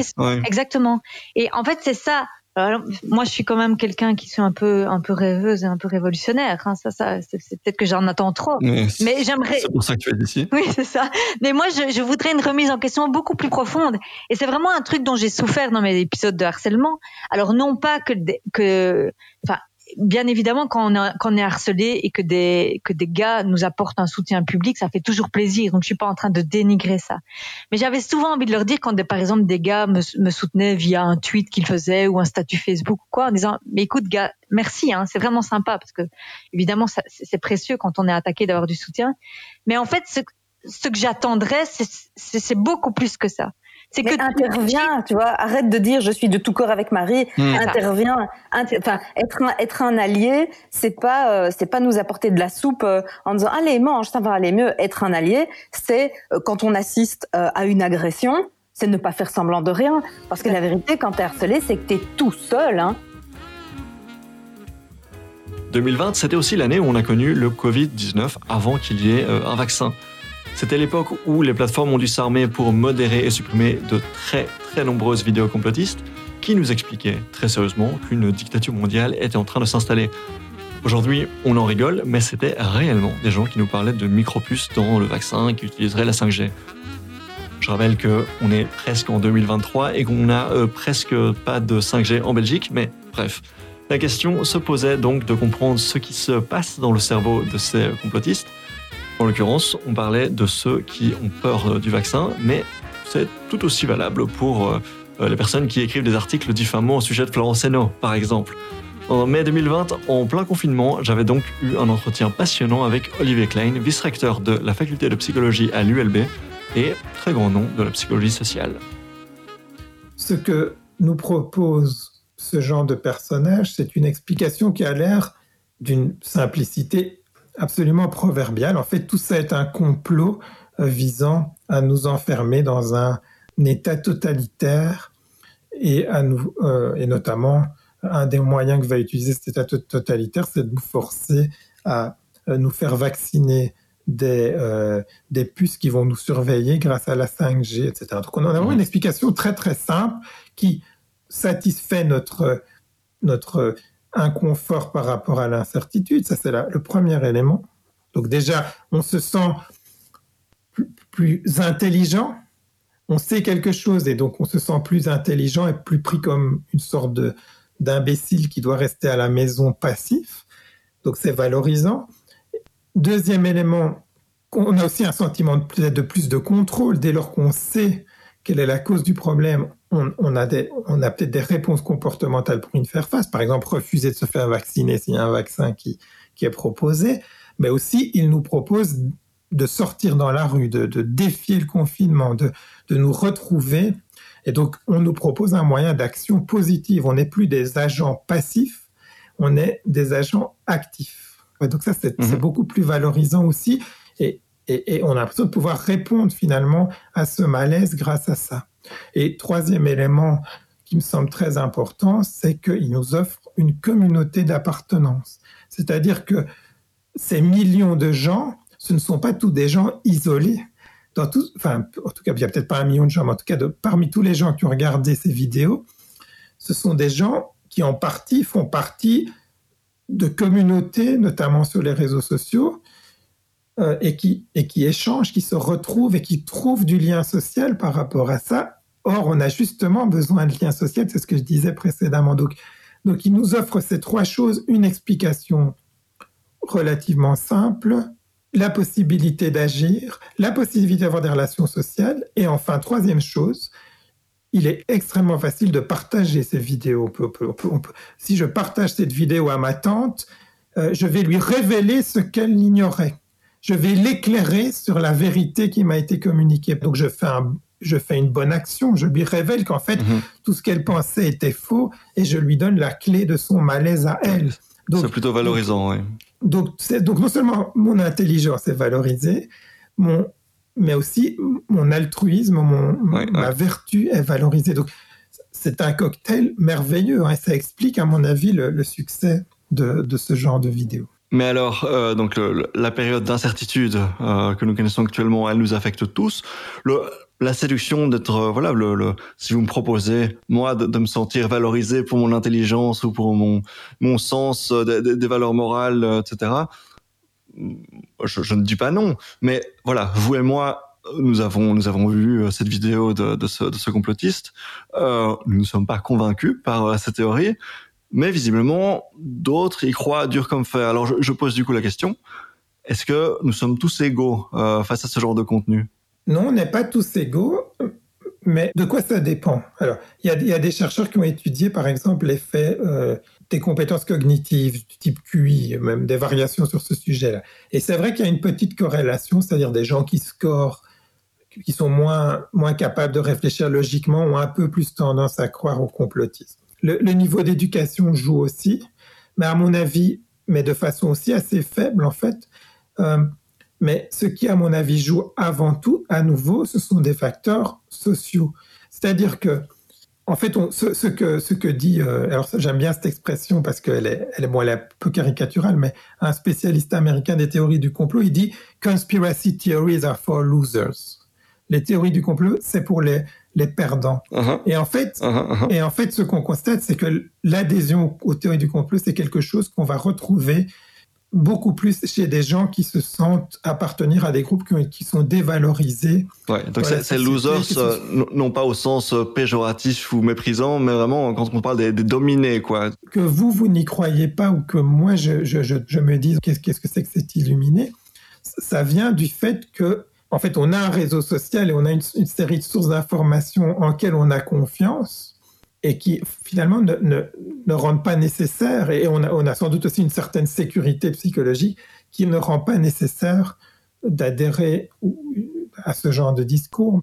[SPEAKER 7] Exactement. Et en fait, c'est ça. Alors, moi, je suis quand même quelqu'un qui suis un peu, un peu rêveuse et un peu révolutionnaire. Hein. Ça, ça, c'est peut-être que j'en attends trop. Mais, j'aimerais.
[SPEAKER 1] C'est pour ça que tu es ici.
[SPEAKER 7] Oui, c'est ça. Mais moi, je, je, voudrais une remise en question beaucoup plus profonde. Et c'est vraiment un truc dont j'ai souffert dans mes épisodes de harcèlement. Alors non pas que, que, enfin, bien évidemment, quand on, est harcelé et que des, que des gars nous apportent un soutien public, ça fait toujours plaisir. Donc, je suis pas en train de dénigrer ça. Mais j'avais souvent envie de leur dire quand, par exemple, des gars me, me soutenaient via un tweet qu'ils faisaient ou un statut Facebook ou quoi, en disant, mais écoute, gars, merci, hein, c'est vraiment sympa parce que, évidemment, c'est précieux quand on est attaqué d'avoir du soutien. Mais en fait, ce, ce que j'attendrais, c'est beaucoup plus que ça.
[SPEAKER 8] C'est que intervient, tu vois, arrête de dire je suis de tout corps avec Marie, hmm. intervient, enfin être un, être un allié, c'est pas euh, c'est pas nous apporter de la soupe euh, en disant allez mange, ça va aller mieux. Être un allié, c'est euh, quand on assiste à une agression, c'est ne pas faire semblant de rien, parce que la vérité quand t'es harcelé, c'est que t'es tout seul, hein.
[SPEAKER 1] 2020, c'était aussi l'année où on a connu le Covid-19 avant qu'il y ait un vaccin. C'était l'époque où les plateformes ont dû s'armer pour modérer et supprimer de très très nombreuses vidéos complotistes qui nous expliquaient très sérieusement qu'une dictature mondiale était en train de s'installer. Aujourd'hui, on en rigole, mais c'était réellement des gens qui nous parlaient de micropuces dans le vaccin qui utiliseraient la 5G. Je rappelle qu'on est presque en 2023 et qu'on n'a euh, presque pas de 5G en Belgique, mais bref. La question se posait donc de comprendre ce qui se passe dans le cerveau de ces complotistes en l'occurrence, on parlait de ceux qui ont peur euh, du vaccin, mais c'est tout aussi valable pour euh, euh, les personnes qui écrivent des articles diffamants au sujet de Florence Henault, par exemple. En mai 2020, en plein confinement, j'avais donc eu un entretien passionnant avec Olivier Klein, vice-recteur de la faculté de psychologie à l'ULB et très grand nom de la psychologie sociale.
[SPEAKER 9] Ce que nous propose ce genre de personnage, c'est une explication qui a l'air d'une simplicité absolument proverbial. En fait, tout ça est un complot euh, visant à nous enfermer dans un, état totalitaire et, à nous, euh, et notamment un des moyens que va utiliser cet état totalitaire, c'est de nous forcer à euh, nous faire vacciner des, des puces qui vont nous surveiller grâce à la 5G, etc. Donc on a vraiment une explication très très simple qui satisfait notre, notre inconfort par rapport à l'incertitude. Ça, c'est le premier élément. Donc déjà, on se sent plus, intelligent. On sait quelque chose et donc on se sent plus intelligent et plus pris comme une sorte d'imbécile qui doit rester à la maison passif. Donc c'est valorisant. Deuxième élément, on a aussi un sentiment de plus de contrôle dès lors qu'on sait quelle est la cause du problème on, a, peut-être des réponses comportementales pour y faire face. Par exemple, refuser de se faire vacciner s'il y a un vaccin qui, est proposé. mais aussi il nous propose de sortir dans la rue, de, défier le confinement, de, nous retrouver. Et donc, on nous propose un moyen d'action positive. On n'est plus des agents passifs, on est des agents actifs. donc ça, c'est mhm. beaucoup plus valorisant aussi. Et, et, on a l'impression de pouvoir répondre finalement à ce malaise grâce à ça. Et troisième élément qui me semble très important, c'est qu'il nous offre une communauté d'appartenance. C'est-à-dire que ces millions de gens, ce ne sont pas tous des gens isolés. Tout, enfin, en tout cas, il n'y a peut-être pas un million de gens, mais en tout cas, parmi tous les gens qui ont regardé ces vidéos, ce sont des gens qui en partie font partie de communautés, notamment sur les réseaux sociaux, euh, et, qui, et qui échangent, qui se retrouvent et qui trouvent du lien social par rapport à ça. Or, on a justement besoin de lien social, c'est ce que je disais précédemment. Donc, donc, il nous offre ces trois choses, une explication relativement simple, la possibilité d'agir, la possibilité d'avoir des relations sociales, et enfin, troisième chose, il est extrêmement facile de partager ces vidéos. si je partage cette vidéo à ma tante, euh, je vais lui révéler ce qu'elle ignorait. Je vais l'éclairer sur la vérité qui m'a été communiquée. Donc je fais, je fais une bonne action, je lui révèle qu'en fait, mhm. tout ce qu'elle pensait était faux et je lui donne la clé de son malaise à elle.
[SPEAKER 1] C'est plutôt valorisant, oui.
[SPEAKER 9] Donc, donc non seulement mon intelligence est valorisée, mon, mais aussi mon altruisme, mon, ma vertu est valorisée. Donc c'est un cocktail merveilleux et hein, ça explique à mon avis le, succès de, de, ce genre de vidéo.
[SPEAKER 1] Mais alors, euh, donc la période d'incertitude euh, que nous connaissons actuellement, elle nous affecte tous. Le, la séduction d'être euh, voilà le, le, si vous me proposez moi de, de, me sentir valorisé pour mon intelligence ou pour mon mon sens euh, des, valeurs morales euh, etc je, je, ne dis pas non. Mais voilà vous et moi nous avons nous avons vu cette vidéo de, ce, ce complotiste. Euh, nous ne sommes pas convaincus par cette théorie mais visiblement d'autres y croient dur comme fer. Alors je, je, pose du coup la question. Est-ce que nous sommes tous égaux euh, face à ce genre de contenu?
[SPEAKER 9] Non, on n'est pas tous égaux, mais de quoi ça dépend? Alors, il y, a, des chercheurs qui ont étudié, par exemple, l'effet euh, des compétences cognitives du type QI, même des variations sur ce sujet-là. Et c'est vrai qu'il y a une petite corrélation, c'est-à-dire des gens qui scorent, qui sont moins, moins capables de réfléchir logiquement, ont un peu plus tendance à croire au complotisme. Le, niveau d'éducation joue aussi, mais à mon avis, mais de façon aussi assez faible, en fait. Euh, mais ce qui, à mon avis, joue avant tout, à nouveau, ce sont des facteurs sociaux. C'est-à-dire que, en fait, on, ce, que, ce que dit, euh, alors j'aime bien cette expression parce qu'elle est, elle bon, elle est un peu caricaturale, mais un spécialiste américain des théories du complot, il dit Conspiracy theories are for losers. Les théories du complot, c'est pour les, les perdants. Uh-huh. Et en fait, uh-huh, uh-huh. et en fait, ce qu'on constate, c'est que l'adhésion aux théories du complot, c'est quelque chose qu'on va retrouver beaucoup plus chez des gens qui se sentent appartenir à des groupes qui, sont dévalorisés.
[SPEAKER 1] Ouais, donc c'est losers, euh, non pas au sens euh, péjoratif ou méprisant, mais vraiment quand on parle des, dominés, quoi.
[SPEAKER 9] Que vous, vous n'y croyez pas ou que moi, je, je, je, me dise qu'est-ce que c'est que cet illuminé, ça vient du fait que, en fait, on a un réseau social et on a une, une série de sources d'informations en lesquelles on a confiance et qui finalement ne, ne, ne, rendent pas nécessaire, et on a, on a, sans doute aussi une certaine sécurité psychologique qui ne rend pas nécessaire d'adhérer à ce genre de discours.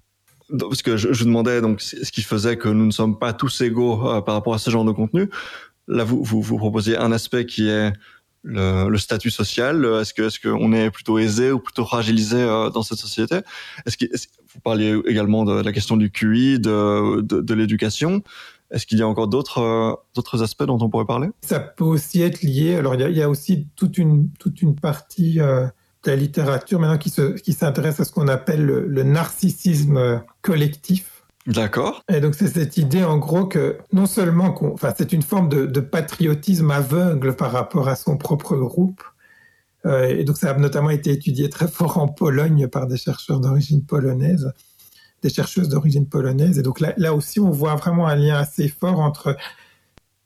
[SPEAKER 1] Parce que je, je demandais donc ce qui faisait que nous ne sommes pas tous égaux euh, par rapport à ce genre de contenu. Là, vous, vous, vous proposez un aspect qui est le, statut social. Est-ce que est-ce qu'on est plutôt aisé ou plutôt fragilisé euh, dans cette société? Est-ce que vous parliez également de la question du QI, de, de l'éducation? Est-ce qu'il y a encore d'autres euh, d'autres aspects dont on pourrait parler?
[SPEAKER 9] Ça peut aussi être lié. Alors, il y a, aussi toute une, toute une partie euh, de la littérature maintenant qui, se, qui s'intéresse à ce qu'on appelle le, narcissisme collectif.
[SPEAKER 1] D'accord.
[SPEAKER 9] Et donc, c'est cette idée, en gros, que non seulement qu'on, enfin, c'est une forme de, de, patriotisme aveugle par rapport à son propre groupe. Euh, et donc, ça a notamment été étudié très fort en Pologne par des chercheurs d'origine polonaise des chercheuses d'origine polonaise. Et donc là, là aussi, on voit vraiment un lien assez fort entre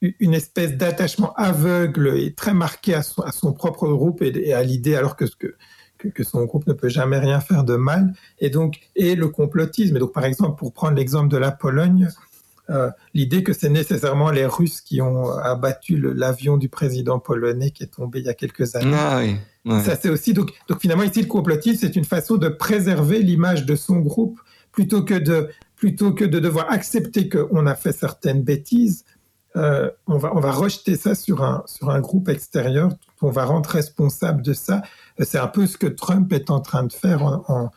[SPEAKER 9] une espèce d'attachement aveugle et très marqué à son, à son propre groupe et, à l'idée, alors que, que, que, son groupe ne peut jamais rien faire de mal, et donc et le complotisme. Et donc, par exemple, pour prendre l'exemple de la Pologne, euh, l'idée que c'est nécessairement les Russes qui ont abattu l'avion du président polonais qui est tombé il y a quelques années.
[SPEAKER 1] Ah oui. ouais.
[SPEAKER 9] Ça, c'est aussi donc, donc finalement ici le complotisme, c'est une façon de préserver l'image de son groupe plutôt que de plutôt que de devoir accepter qu'on a fait certaines bêtises. euh, on va on va rejeter ça sur un sur un groupe extérieur. On va rendre responsable de ça. C'est un peu ce que Trump est en train de faire en,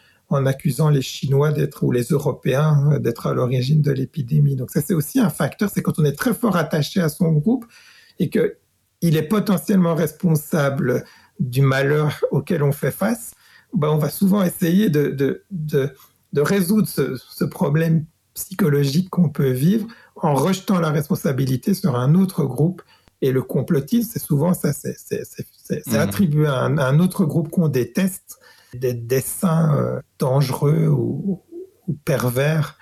[SPEAKER 9] accusant les Chinois d'être ou les Européens euh, d'être à l'origine de l'épidémie. Donc ça c'est aussi un facteur. C'est quand on est très fort attaché à son groupe et que il est potentiellement responsable du malheur auquel on fait face, ben on va souvent essayer de, de résoudre ce, ce, problème psychologique qu'on peut vivre en rejetant la responsabilité sur un autre groupe. Et le complotisme, c'est souvent ça, c'est mmh. attribué à un, à un, autre groupe qu'on déteste, des dessins euh, dangereux ou, ou, pervers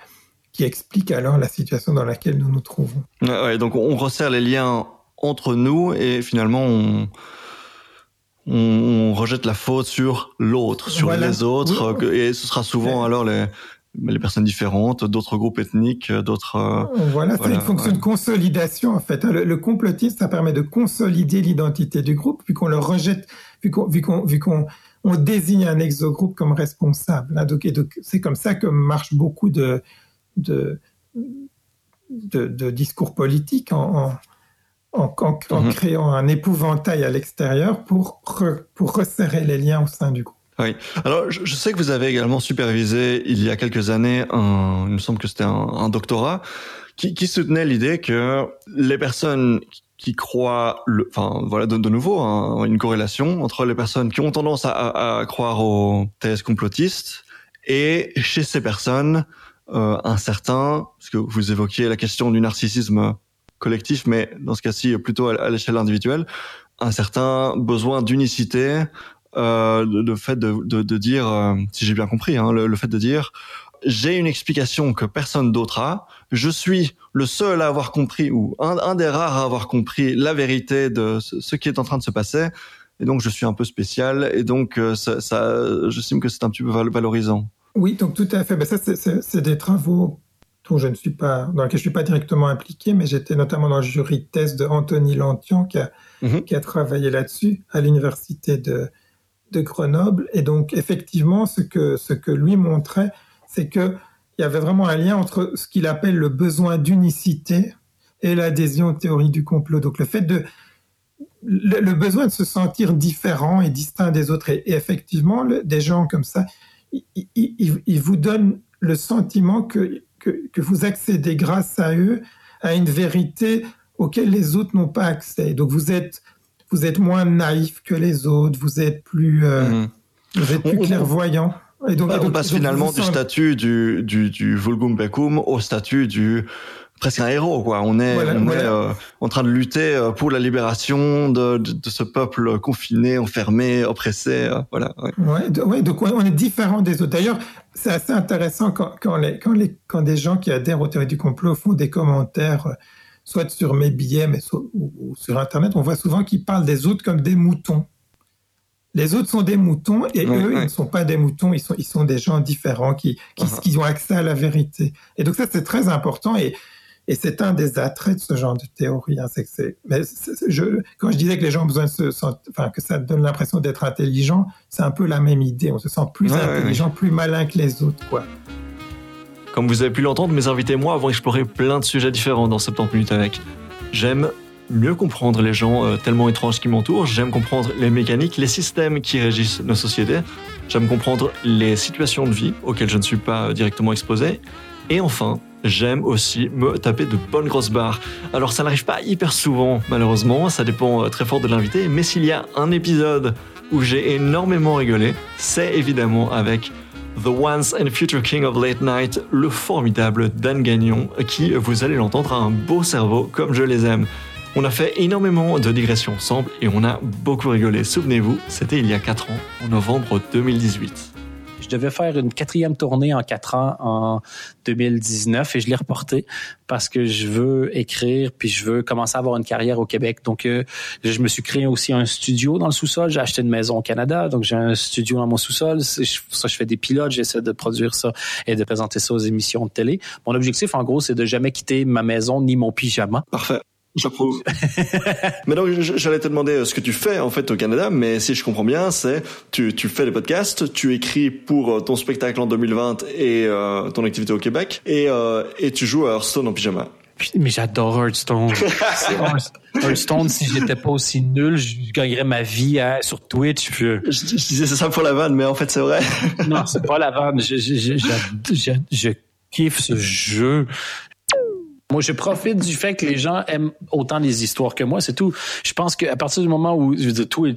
[SPEAKER 9] qui expliquent alors la situation dans laquelle nous nous trouvons.
[SPEAKER 1] Ouais, donc on resserre les liens entre nous et finalement on on, rejette la faute sur l'autre, sur voilà. les autres, oui. et ce sera souvent ouais. alors les, les personnes différentes, d'autres groupes ethniques, d'autres.
[SPEAKER 9] Euh, voilà, c'est une fonction ouais. de consolidation en fait. Le, le, complotisme, ça permet de consolider l'identité du groupe, vu qu'on le rejette, vu qu'on vu qu'on vu qu'on on désigne un exogroupe comme responsable. Hein, donc, donc c'est comme ça que marche beaucoup de de, de, de discours politiques en, en en, en, en mmh. créant un épouvantail à l'extérieur pour, re, pour resserrer les liens au sein du groupe.
[SPEAKER 1] Oui. Alors, je, je, sais que vous avez également supervisé il y a quelques années un, il me semble que c'était un, un, doctorat qui, qui soutenait l'idée que les personnes qui croient, le, enfin voilà, de, de nouveau hein, une corrélation entre les personnes qui ont tendance à, à croire aux thèses complotistes et chez ces personnes euh, un certain, parce que vous évoquiez la question du narcissisme collectif, mais dans ce cas-ci plutôt à, l'échelle individuelle, un certain besoin d'unicité, euh, le fait de, dire, euh, si j'ai bien compris, hein, le, fait de dire, j'ai une explication que personne d'autre a, je suis le seul à avoir compris, ou un, des rares à avoir compris la vérité de ce qui est en train de se passer, et donc je suis un peu spécial, et donc euh, ça j'estime que c'est un petit peu valorisant.
[SPEAKER 9] Oui, donc tout à fait. Ben ça, c'est des travaux dont je ne suis pas, dans lequel je suis pas directement impliqué, mais j'étais notamment dans le jury de thèse de Anthony Lantian qui a, -hmm. qui a travaillé là-dessus à l'université de, de Grenoble. Et donc, effectivement, ce que, ce que lui montrait, c'est que il y avait vraiment un lien entre ce qu'il appelle le besoin d'unicité et l'adhésion aux théories du complot. Donc, le fait de, le, le, besoin de se sentir différent et distinct des autres. Et, et effectivement, le, des gens comme ça, ils vous donnent le sentiment que que, que, vous accédez grâce à eux à une vérité auquel les autres n'ont pas accès. Donc vous êtes, vous êtes moins naïf que les autres, vous êtes plus, euh, mmh. vous êtes plus clairvoyant.
[SPEAKER 1] Et donc, bah, et donc, on passe donc, finalement du statut du, du, du vulgum becum au statut du presque un héros quoi on est voilà, on voilà. est euh, en train de lutter euh, pour la libération de, de, de ce peuple confiné enfermé oppressé euh, voilà
[SPEAKER 9] ouais. Ouais, ouais, donc on est différent des autres d'ailleurs c'est assez intéressant quand, quand, les, quand, les, quand des gens qui adhèrent aux théories du complot font des commentaires soit sur mes billets mais ou, ou sur internet on voit souvent qu'ils parlent des autres comme des moutons les autres sont des moutons et ouais, eux, ils ne sont pas des moutons, ils sont, ils sont des gens différents qui, qui, uh -huh. qui ont accès à la vérité. Et donc ça, c'est très important. Et, et c'est un des attraits de ce genre de théorie. Hein, c'est que mais je, quand je disais que les gens ont besoin de se sentir, enfin, que ça donne l'impression d'être intelligent, c'est un peu la même idée. On se sent plus ouais, intelligent, ouais. plus malin que les autres, quoi.
[SPEAKER 1] Comme vous avez pu l'entendre, mes invités et moi avons exploré plein de sujets différents dans 70 minutes avec. J'aime mieux comprendre les gens euh, tellement étranges qui m'entourent, j'aime comprendre les mécaniques, les systèmes qui régissent nos sociétés, j'aime comprendre les situations de vie auxquelles je ne suis pas euh, directement exposé, et enfin, j'aime aussi me taper de bonnes grosses barres. Alors ça n'arrive pas hyper souvent, malheureusement, ça dépend euh, très fort de l'invité, mais s'il y a un épisode où j'ai énormément rigolé, c'est évidemment avec The Once and Future King of Late Night, le formidable Dan Gagnon, qui, vous allez l'entendre, a un beau cerveau comme je les aime. On a fait énormément de digressions ensemble et on a beaucoup rigolé. Souvenez-vous, c'était il y a 4 ans, en novembre 2018.
[SPEAKER 3] Je devais faire une quatrième tournée en quatre ans en 2019 et je l'ai reporté parce que je veux écrire puis je veux commencer à avoir une carrière au Québec. Donc, euh, je me suis créé aussi un studio dans le sous-sol. J'ai acheté une maison au Canada, donc j'ai un studio dans mon sous-sol. Ça, je fais des pilotes, j'essaie de produire ça et de présenter ça aux émissions de télé. Mon objectif, en gros, c'est de jamais quitter ma maison ni mon pyjama.
[SPEAKER 1] Parfait. J'approuve. mais donc, j'allais te demander euh, ce que tu fais en fait au Canada, mais si je comprends bien, c'est tu, tu fais des podcasts, tu écris pour euh, ton spectacle en 2020 et euh, ton activité au Québec, et, euh, et tu joues à Hearthstone en pyjama.
[SPEAKER 3] Mais j'adore Hearthstone. Hearthstone, si j'étais pas aussi nul, je gagnerais ma vie à- sur Twitch. puis,
[SPEAKER 1] Je, je disais c'est ça pour la vanne, mais en fait c'est vrai.
[SPEAKER 3] Non, c'est pas la vanne. Je, je, je, je, je, je kiffe ce jeu. Moi, je profite du fait que les gens aiment autant les histoires que moi, c'est tout. Je pense qu'à partir du moment où je veux dire, tout, est-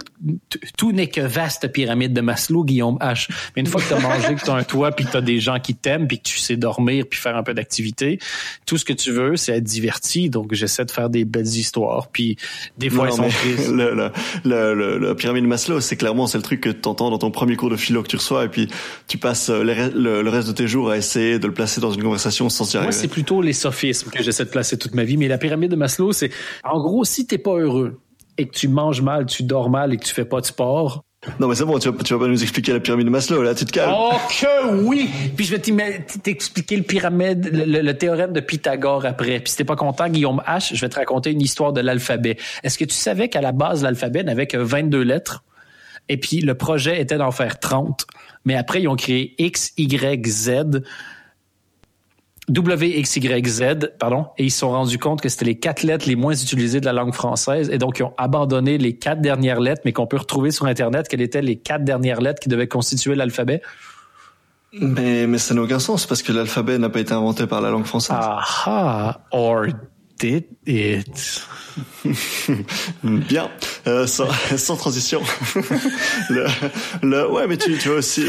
[SPEAKER 3] tout, tout n'est que vaste pyramide de Maslow, Guillaume H. Mais une fois que tu as mangé, que tu as un toit, puis que tu as des gens qui t'aiment, puis que tu sais dormir, puis faire un peu d'activité, tout ce que tu veux, c'est être diverti. Donc, j'essaie de faire des belles histoires. Puis, des fois,
[SPEAKER 1] Non,
[SPEAKER 3] elles sont
[SPEAKER 1] le, le, le, le- la pyramide de Maslow, c'est clairement c'est le truc que tu entends dans ton premier cours de philo que tu reçois, et puis tu passes euh, le, reste de tes jours à essayer de le placer dans une conversation sans y
[SPEAKER 3] Moi,
[SPEAKER 1] arriver.
[SPEAKER 3] c'est plutôt les sophismes que j'essaie de placer toute ma vie. Mais la pyramide de Maslow, c'est, en gros, si t'es pas heureux et que tu manges mal, tu dors mal et que tu fais pas de sport.
[SPEAKER 1] Non mais c'est bon, tu vas, tu vas pas nous expliquer la pyramide de Maslow, là tu te calmes.
[SPEAKER 3] Oh que oui! Puis je vais t'expliquer le pyramide, le, le- le théorème de Pythagore après. Puis si t'es pas content, Guillaume H, je vais te raconter une histoire de l'alphabet. Est-ce que tu savais qu'à la base, l'alphabet n'avait que 22 lettres? Et puis le projet était d'en faire 30. Mais après, ils ont créé X, Y, Z. WXYZ, pardon, et ils se sont rendus compte que c'était les quatre lettres les moins utilisées de la langue française, et donc ils ont abandonné les quatre dernières lettres, mais qu'on peut retrouver sur Internet, quelles étaient les quatre dernières lettres qui devaient constituer l'alphabet.
[SPEAKER 1] Mais, mais ça n'a aucun sens parce que l'alphabet n'a pas été inventé par la langue française.
[SPEAKER 3] Ah, or did it?
[SPEAKER 1] Bien, euh, sans, sans transition. le, le, ouais, mais tu, tu vois aussi.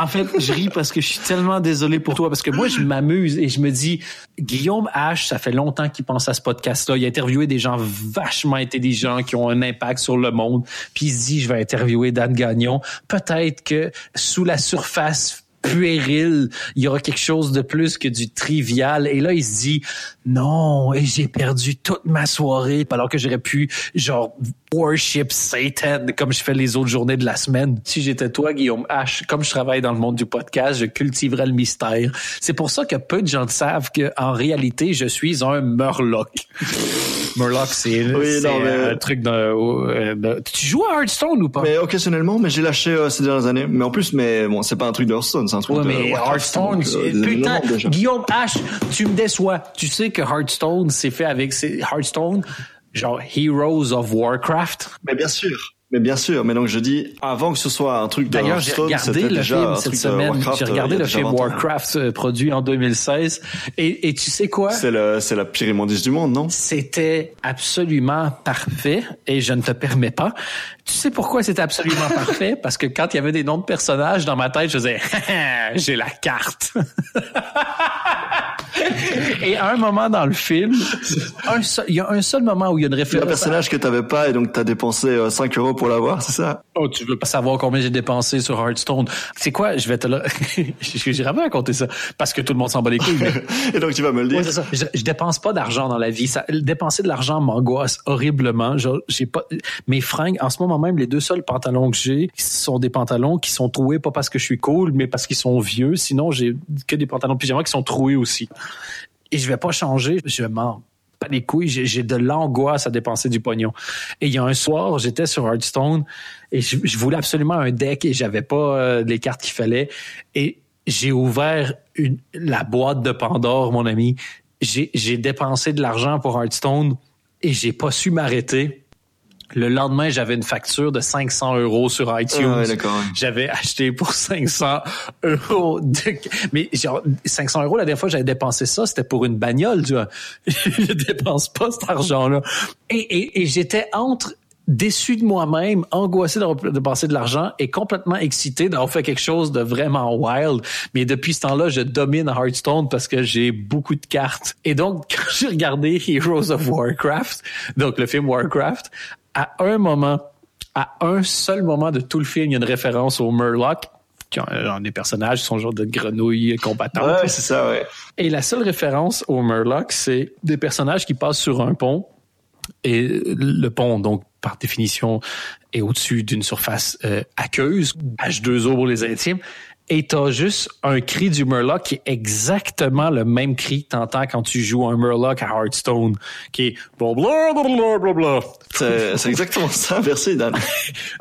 [SPEAKER 3] En fait, je ris parce que je suis tellement désolé pour toi parce que moi, je m'amuse et je me dis, Guillaume H, ça fait longtemps qu'il pense à ce podcast-là. Il a interviewé des gens vachement intelligents qui ont un impact sur le monde. Puis il dit, je vais interviewer Dan Gagnon. Peut-être que sous la surface puéril, il y aura quelque chose de plus que du trivial. Et là, il se dit, non, et j'ai perdu toute ma soirée, alors que j'aurais pu, genre, worship Satan, comme je fais les autres journées de la semaine. Si j'étais toi, Guillaume H, comme je travaille dans le monde du podcast, je cultiverais le mystère. C'est pour ça que peu de gens savent que, en réalité, je suis un Murloc. Murloc, c'est
[SPEAKER 1] Oui, mais-
[SPEAKER 3] un truc de, euh, de- Tu joues à Hearthstone ou pas?
[SPEAKER 1] Mais occasionnellement, mais j'ai lâché euh, ces dernières années. Mais en plus, mais bon, c'est pas un truc de Hearthstone, c'est un truc
[SPEAKER 3] Ouais,
[SPEAKER 1] de
[SPEAKER 3] mais Hearthstone,
[SPEAKER 1] donc, euh,
[SPEAKER 3] putain. Guillaume H, tu me déçois. Tu sais que Hearthstone, c'est fait avec Hearthstone, genre Heroes of Warcraft?
[SPEAKER 1] Mais bien sûr. Mais bien sûr, mais donc je dis, avant que ce soit un truc de
[SPEAKER 3] D'ailleurs, j'ai regardé le
[SPEAKER 1] déjà
[SPEAKER 3] film
[SPEAKER 1] un
[SPEAKER 3] cette semaine.
[SPEAKER 1] Warcraft,
[SPEAKER 3] J'ai
[SPEAKER 1] euh,
[SPEAKER 3] regardé
[SPEAKER 1] il y a
[SPEAKER 3] le film
[SPEAKER 1] 20 ans.
[SPEAKER 3] Warcraft euh, produit en 2016. Et, et tu sais quoi?
[SPEAKER 1] C'est le, c'est la pire immondice du monde, non?
[SPEAKER 3] C'était absolument parfait et je ne te permets pas. Tu sais pourquoi c'était absolument parfait? Parce que quand il y avait des noms de personnages dans ma tête, je faisais j'ai la carte. et à un moment dans le film, un il y a un seul moment où il y a une
[SPEAKER 1] C'est un
[SPEAKER 3] référence. à-
[SPEAKER 1] personnage que t'avais pas et donc t'as dépensé euh, 5 euros pour l'avoir, c'est ça?
[SPEAKER 3] Oh, tu veux pas savoir combien j'ai dépensé sur Hearthstone. C'est quoi? Je vais te le... J'ai jamais raconté ça. Parce que tout le monde s'en bat les couilles. mais-
[SPEAKER 1] Et donc tu vas me le dire.
[SPEAKER 3] Ouais, ça. Je, je dépense pas d'argent dans la vie. Ça, dépenser de l'argent m'angoisse horriblement. J'ai pas mes fringues. En ce moment même, les deux seuls pantalons que j'ai sont des pantalons qui sont troués pas parce que je suis cool, mais parce qu'ils sont vieux. Sinon, j'ai que des pantalons pyjama qui sont troués aussi. Et je vais pas changer. Je m'en pas les couilles. J'ai, de l'angoisse à dépenser du pognon. Et il y a un soir, j'étais sur Hearthstone et je, voulais absolument un deck et j'avais pas euh, les cartes qu'il fallait. Et j'ai ouvert la boîte de Pandore, mon ami. J'ai, j'ai dépensé de l'argent pour Hearthstone et j'ai pas su m'arrêter. Le lendemain, j'avais une facture de 500 euros sur iTunes.
[SPEAKER 1] Ah ouais.
[SPEAKER 3] J'avais acheté pour 500 euros. De... Mais genre, 500 euros, la dernière fois que j'avais dépensé ça, c'était pour une bagnole, tu vois. Je dépense pas cet argent-là. Et, et, et j'étais entre déçu de moi-même, angoissé d'avoir dépensé de l'argent et complètement excité d'avoir fait quelque chose de vraiment wild. Mais depuis ce temps-là, je domine Hearthstone parce que j'ai beaucoup de cartes. Et donc, quand j'ai regardé Heroes of Warcraft, donc le film Warcraft, à un moment, à un seul moment de tout le film, il y a une référence au Murloc, qui ont, genre des personnages qui sont genre de grenouilles combattantes.
[SPEAKER 1] Ouais, c'est ça, ouais.
[SPEAKER 3] Et la seule référence au Murloc, c'est des personnages qui passent sur un pont. Et le pont, donc, par définition, est au-dessus d'une surface euh, aqueuse, H2O pour les intimes. Et t'as juste un cri du Murloc qui est exactement le même cri que t'entends quand tu joues un Murloc à Hearthstone, qui est blablabla.
[SPEAKER 1] C'est c'est exactement ça. Merci, Dan.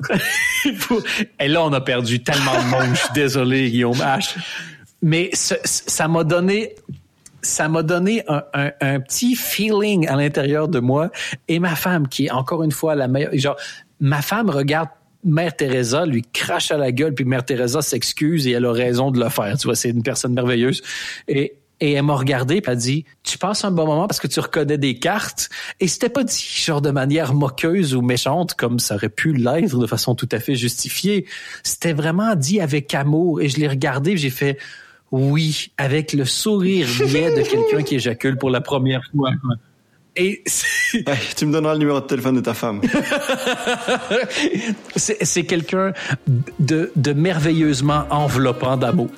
[SPEAKER 3] Et là, on a perdu tellement de monde. Je suis désolé, Guillaume H. Mais ce- ça m'a donné, ça m'a donné un, un- un petit feeling à l'intérieur de moi et ma femme, qui est encore une fois la meilleure. Genre, ma femme regarde Mère Teresa, lui crache à la gueule, puis Mère Teresa s'excuse et elle a raison de le faire. Tu vois, c'est une personne merveilleuse. Et et elle m'a regardé puis elle a dit tu passes un bon moment parce que tu reconnais des cartes et c'était pas dit genre de manière moqueuse ou méchante comme ça aurait pu l'être de façon tout à fait justifiée c'était vraiment dit avec amour et je l'ai regardé j'ai fait oui avec le sourire niais de quelqu'un qui éjacule pour la première fois. Et c'est-
[SPEAKER 1] Ouais, tu me donneras le numéro de téléphone de ta femme.
[SPEAKER 3] c'est c'est quelqu'un de, de merveilleusement enveloppant d'amour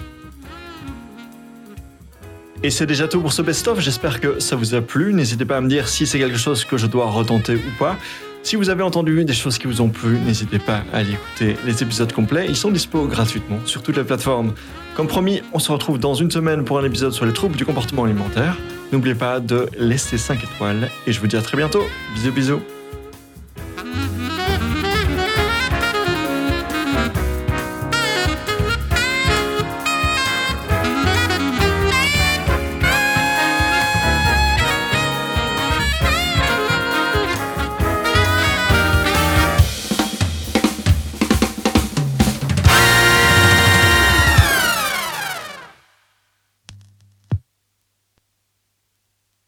[SPEAKER 1] Et c'est déjà tout pour ce best-of. J'espère que ça vous a plu. N'hésitez pas à me dire si c'est quelque chose que je dois retenter ou pas. Si vous avez entendu des choses qui vous ont plu, n'hésitez pas à aller écouter les épisodes complets. Ils sont dispo gratuitement sur toutes les plateformes. Comme promis, on se retrouve dans une semaine pour un épisode sur les troubles du comportement alimentaire. N'oubliez pas de laisser 5 étoiles et je vous dis à très bientôt. Bisous bisous.